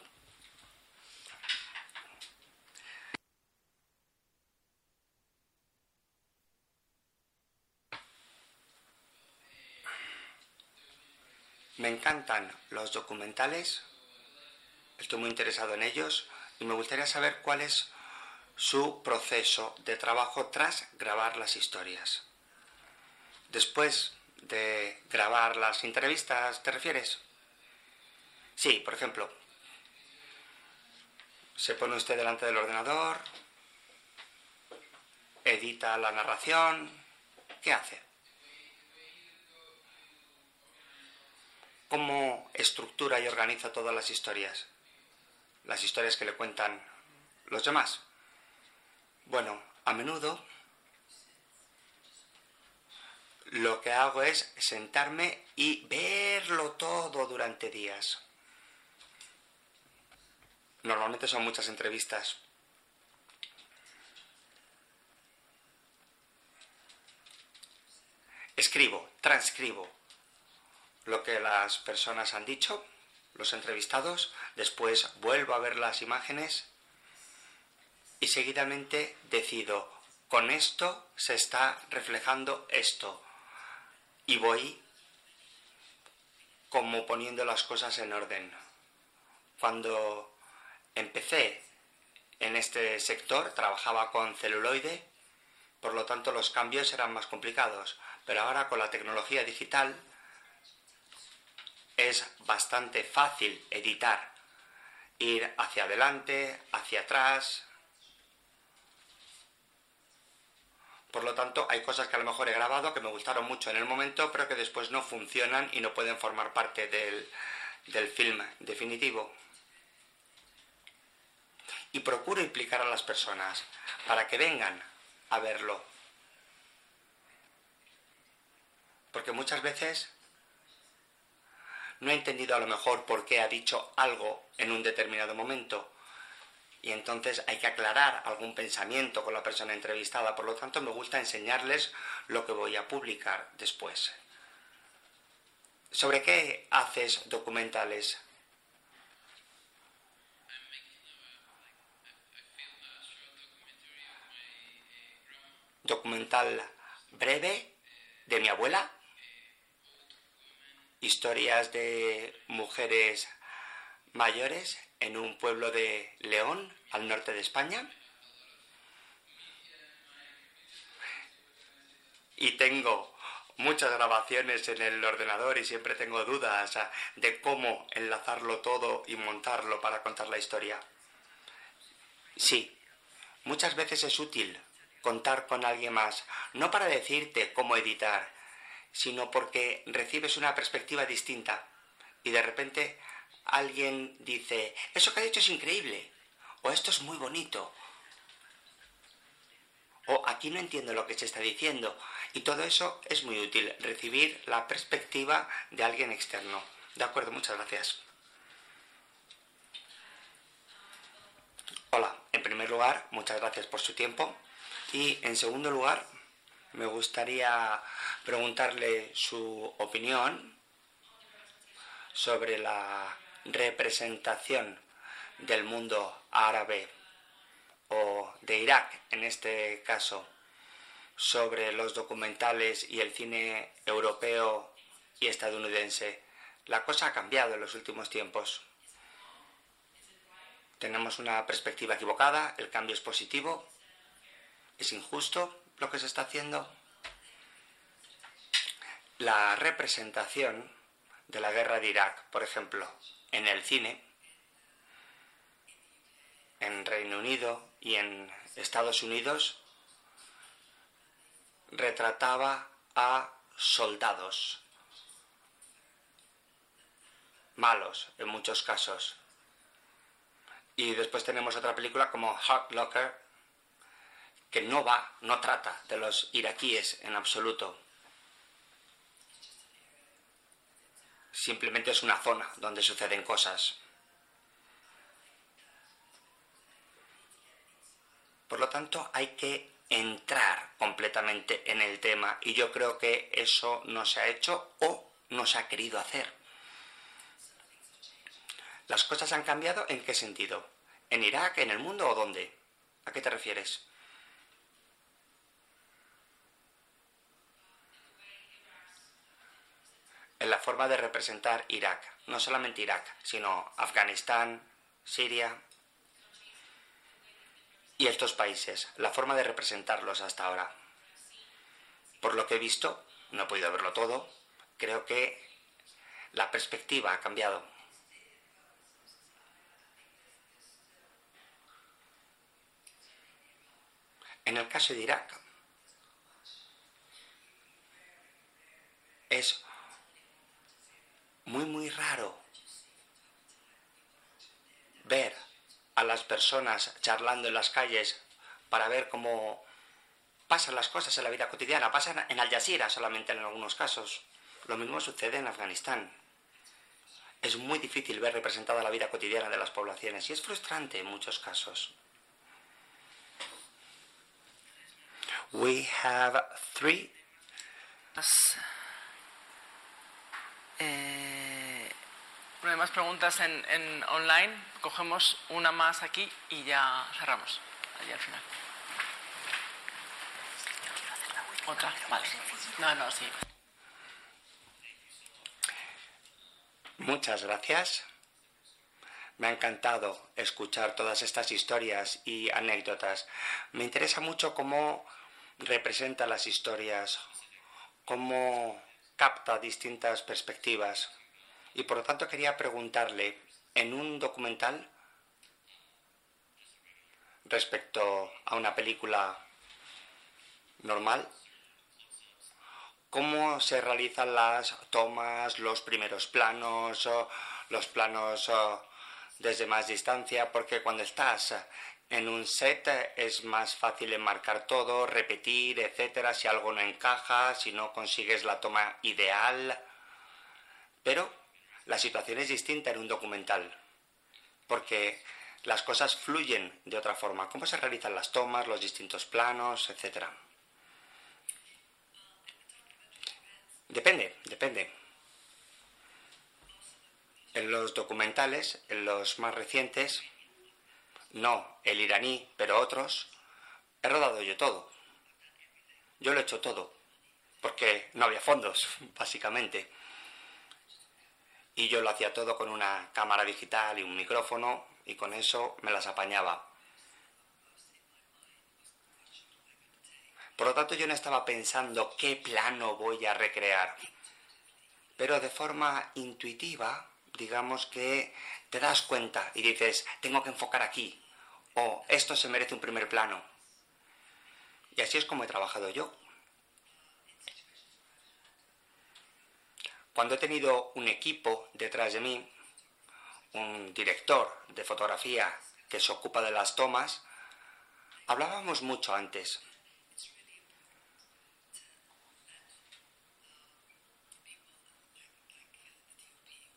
Me encantan los documentales Estoy muy interesado en ellos y me gustaría saber cuál es su proceso de trabajo tras grabar las historias. Después de grabar las entrevistas, ¿te refieres? Sí, por ejemplo, se pone usted delante del ordenador, edita la narración, ¿qué hace? ¿Cómo estructura y organiza todas las historias? Las historias que le cuentan los demás. Bueno, a menudo lo que hago es sentarme y verlo todo durante días. Normalmente son muchas entrevistas. Escribo, transcribo lo que las personas han dicho los entrevistados, después vuelvo a ver las imágenes y seguidamente decido, con esto se está reflejando esto y voy como poniendo las cosas en orden. Cuando empecé en este sector trabajaba con celuloide, por lo tanto los cambios eran más complicados, pero ahora con la tecnología digital es bastante fácil editar, ir hacia adelante, hacia atrás. Por lo tanto, hay cosas que a lo mejor he grabado que me gustaron mucho en el momento, pero que después no funcionan y no pueden formar parte del, del film definitivo. Y procuro implicar a las personas para que vengan a verlo. Porque muchas veces no he entendido a lo mejor por qué ha dicho algo en un determinado momento. Y entonces hay que aclarar algún pensamiento con la persona entrevistada. Por lo tanto, me gusta enseñarles lo que voy a publicar después. ¿Sobre qué haces documentales? Documental breve de mi abuela historias de mujeres mayores en un pueblo de León, al norte de España. Y tengo muchas grabaciones en el ordenador y siempre tengo dudas de cómo enlazarlo todo y montarlo para contar la historia. Sí, muchas veces es útil contar con alguien más, no para decirte cómo editar, sino porque recibes una perspectiva distinta y de repente alguien dice, eso que ha dicho es increíble, o esto es muy bonito, o aquí no entiendo lo que se está diciendo. Y todo eso es muy útil, recibir la perspectiva de alguien externo. De acuerdo, muchas gracias. Hola, en primer lugar, muchas gracias por su tiempo. Y en segundo lugar, me gustaría preguntarle su opinión sobre la representación del mundo árabe de Irak, en este caso, sobre los documentales y el cine europeo y estadounidense. La cosa ha cambiado en los últimos tiempos. Tenemos una perspectiva equivocada, el cambio es positivo, es injusto lo que se está haciendo. La representación de la guerra de Irak, por ejemplo, en el cine, en Reino Unido y en Estados Unidos, retrataba a soldados malos en muchos casos, y después tenemos otra película como Hot Locker, que no va, no trata de los iraquíes en absoluto. Simplemente es una zona donde suceden cosas. Por lo tanto, hay que entrar completamente en el tema y yo creo que eso no se ha hecho o no se ha querido hacer. ¿Las cosas han cambiado en qué sentido? ¿En Irak, en el mundo o dónde? ¿A qué te refieres? En la forma de representar Irak, no solamente Irak, sino Afganistán, Siria y estos países, la forma de representarlos hasta ahora. Por lo que he visto, no he podido verlo todo, creo que la perspectiva ha cambiado. En el caso de Irak, es muy, muy raro ver a las personas charlando en las calles para ver cómo pasan las cosas en la vida cotidiana. Pasan en Al Jazeera solamente en algunos casos. Lo mismo sucede en Afganistán. Es muy difícil ver representada la vida cotidiana de las poblaciones y es frustrante en muchos casos. We have three. Eh, no hay más preguntas en, online. Cogemos una más aquí y ya cerramos. Allí al final. Otra, vale. No, no, sí. Muchas gracias. Me ha encantado escuchar todas estas historias y anécdotas. Me interesa mucho cómo representa las historias, cómo capta distintas perspectivas. Y por lo tanto quería preguntarle, en un documental respecto a una película normal, cómo se realizan las tomas, los primeros planos, los planos desde más distancia, porque cuando estás en un set es más fácil enmarcar todo, repetir, etcétera, si algo no encaja, si no consigues la toma ideal. Pero la situación es distinta en un documental, porque las cosas fluyen de otra forma. ¿Cómo se realizan las tomas, los distintos planos, etcétera? Depende, depende. En los documentales, en los más recientes, no el iraní, pero otros, he rodado yo todo. Yo lo he hecho todo, porque no había fondos, *laughs* básicamente. Y yo lo hacía todo con una cámara digital y un micrófono, y con eso me las apañaba. Por lo tanto, yo no estaba pensando qué plano voy a recrear. Pero de forma intuitiva, digamos que te das cuenta y dices, tengo que enfocar aquí, o esto se merece un primer plano. Y así es como he trabajado yo. Cuando he tenido un equipo detrás de mí, un director de fotografía que se ocupa de las tomas, hablábamos mucho antes.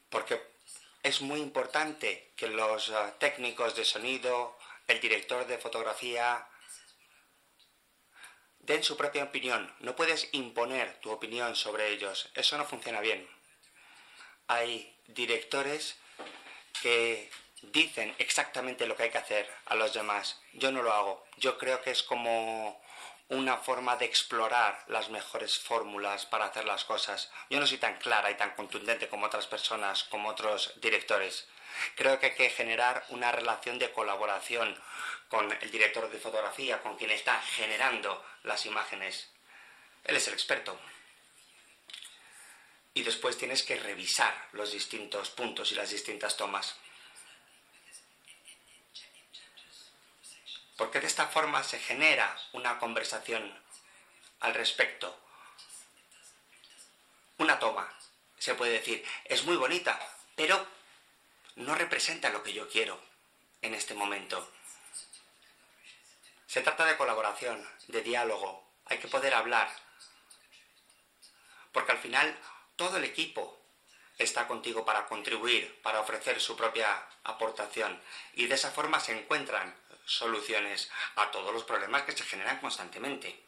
Porque es muy importante que los eh, técnicos de sonido, el director de fotografía, den su propia opinión. No puedes imponer tu opinión sobre ellos. Eso no funciona bien. Hay directores que dicen exactamente lo que hay que hacer a los demás. Yo no lo hago. Yo creo que es como una forma de explorar las mejores fórmulas para hacer las cosas. Yo no soy tan clara y tan contundente como otras personas, como otros directores. Creo que hay que generar una relación de colaboración con el director de fotografía, con quien está generando las imágenes. Él es el experto. Y después tienes que revisar los distintos puntos y las distintas tomas. Porque de esta forma se genera una conversación al respecto. Una toma, se puede decir, es muy bonita, pero no representa lo que yo quiero en este momento. Se trata de colaboración, de diálogo, hay que poder hablar, porque al final todo el equipo está contigo para contribuir, para ofrecer su propia aportación, y de esa forma se encuentran soluciones a todos los problemas que se generan constantemente.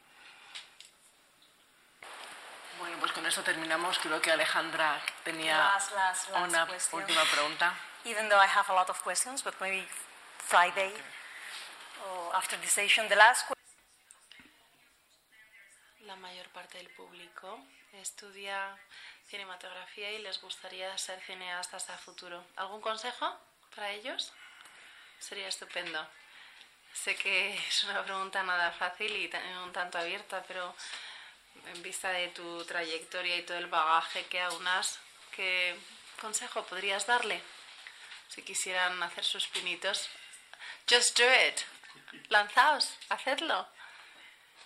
Bueno, pues con eso terminamos. Creo que Alejandra tenía last, last, last una question. última pregunta. Even though I have a lot of questions, but maybe Friday or after the session, the last question. La mayor parte del público estudia cinematografía y les gustaría ser cineastas a futuro. ¿Algún consejo para ellos? Sería estupendo. Sé que es una pregunta nada fácil y un tanto abierta, pero en vista de tu trayectoria y todo el bagaje que aunas, ¿qué consejo podrías darle? Si quisieran hacer sus pinitos, just do it. Lanzaos, hacedlo.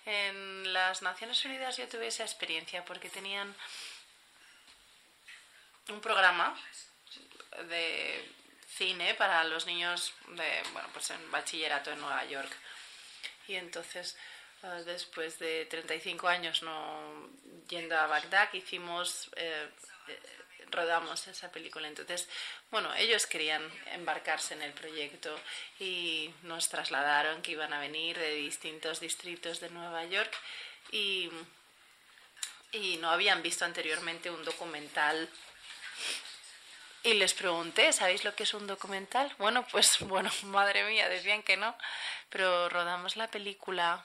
En las Naciones Unidas yo tuve esa experiencia porque tenían un programa de cine para los niños de, bueno, pues en bachillerato en Nueva York. Y entonces, eh, después de 35 años no yendo a Bagdad, hicimos, eh, eh, rodamos esa película. Entonces, bueno, ellos querían embarcarse en el proyecto y nos trasladaron que iban a venir de distintos distritos de Nueva York y, y no habían visto anteriormente un documental y les pregunté, ¿sabéis lo que es un documental? Bueno, pues *laughs* bueno, madre mía, decían que no, pero rodamos la película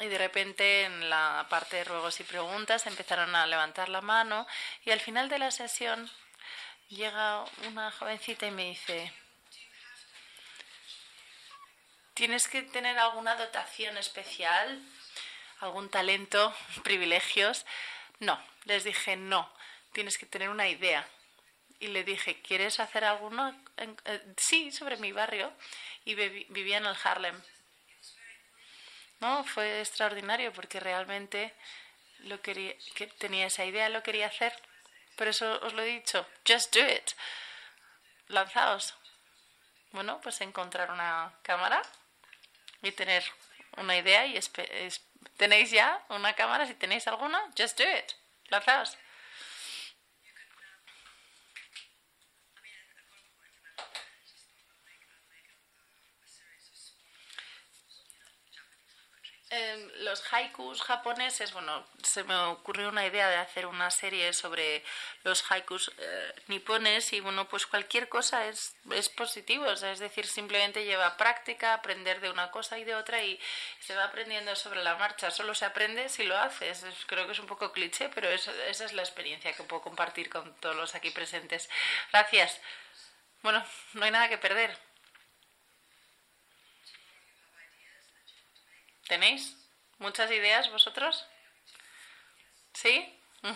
y de repente en la parte de ruegos y preguntas empezaron a levantar la mano y al final de la sesión llega una jovencita y me dice, ¿tienes que tener alguna dotación especial? ¿Algún talento? *laughs* ¿Privilegios? No, les dije no tienes que tener una idea. Y le dije, ¿quieres hacer alguno? Eh, sí, sobre mi barrio. Y vivía en el Harlem. No, fue extraordinario porque realmente lo quería, que tenía esa idea, lo quería hacer. Por eso os lo he dicho, just do it. Lanzaos. Bueno, pues encontrar una cámara y tener una idea y tenéis ya una cámara, si tenéis alguna, just do it. Lanzaos. Los haikus japoneses, bueno, se me ocurrió una idea de hacer una serie sobre los haikus eh, nipones y bueno, pues cualquier cosa es, es positivo, es decir, simplemente lleva práctica, aprender de una cosa y de otra y se va aprendiendo sobre la marcha, solo se aprende si lo haces, creo que es un poco cliché, pero esa es la experiencia que puedo compartir con todos los aquí presentes. Gracias. Bueno, no hay nada que perder. ¿Tenéis muchas ideas vosotros? ¿Sí? *laughs*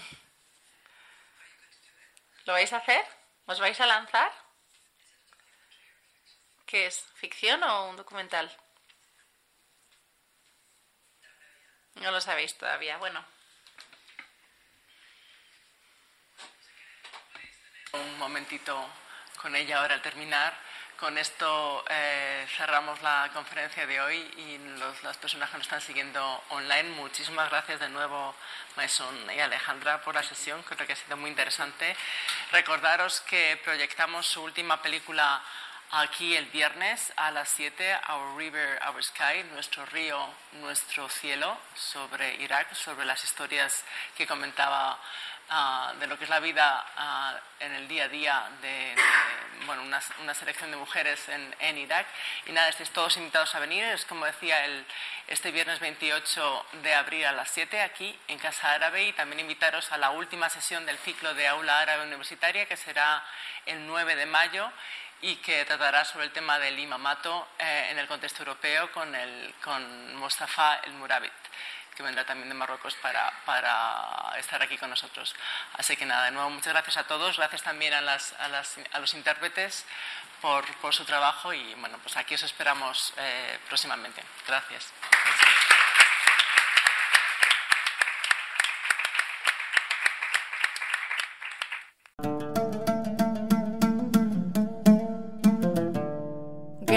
¿Lo vais a hacer? ¿Os vais a lanzar? ¿Qué es? ¿Ficción o un documental? No lo sabéis todavía. Bueno. Un momentito con ella ahora al terminar. Con esto eh, cerramos la conferencia de hoy y las personas que nos están siguiendo online, muchísimas gracias de nuevo, Mason y Alejandra, por la sesión, creo que ha sido muy interesante. Recordaros que proyectamos su última película aquí el viernes a las 7, Our River, Our Sky, nuestro río, nuestro cielo, sobre Irak, sobre las historias que comentaba ah, de lo que es la vida ah, en el día a día de, bueno, una, selección de mujeres en, Irak. Y nada, estáis todos invitados a venir. Es como decía, el, este viernes 28 de abril a las 7 aquí en Casa Árabe y también invitaros a la última sesión del ciclo de Aula Árabe Universitaria que será el 9 de mayo y que tratará sobre el tema del imamato eh, en el contexto europeo con, el, con Mostafa El Murabit, que vendrá también de Marruecos para, para, estar aquí con nosotros. Así que nada, de nuevo, muchas gracias a todos, gracias también a, las, a, las, a los intérpretes por, por, su trabajo y bueno, pues aquí os esperamos eh, próximamente. Gracias.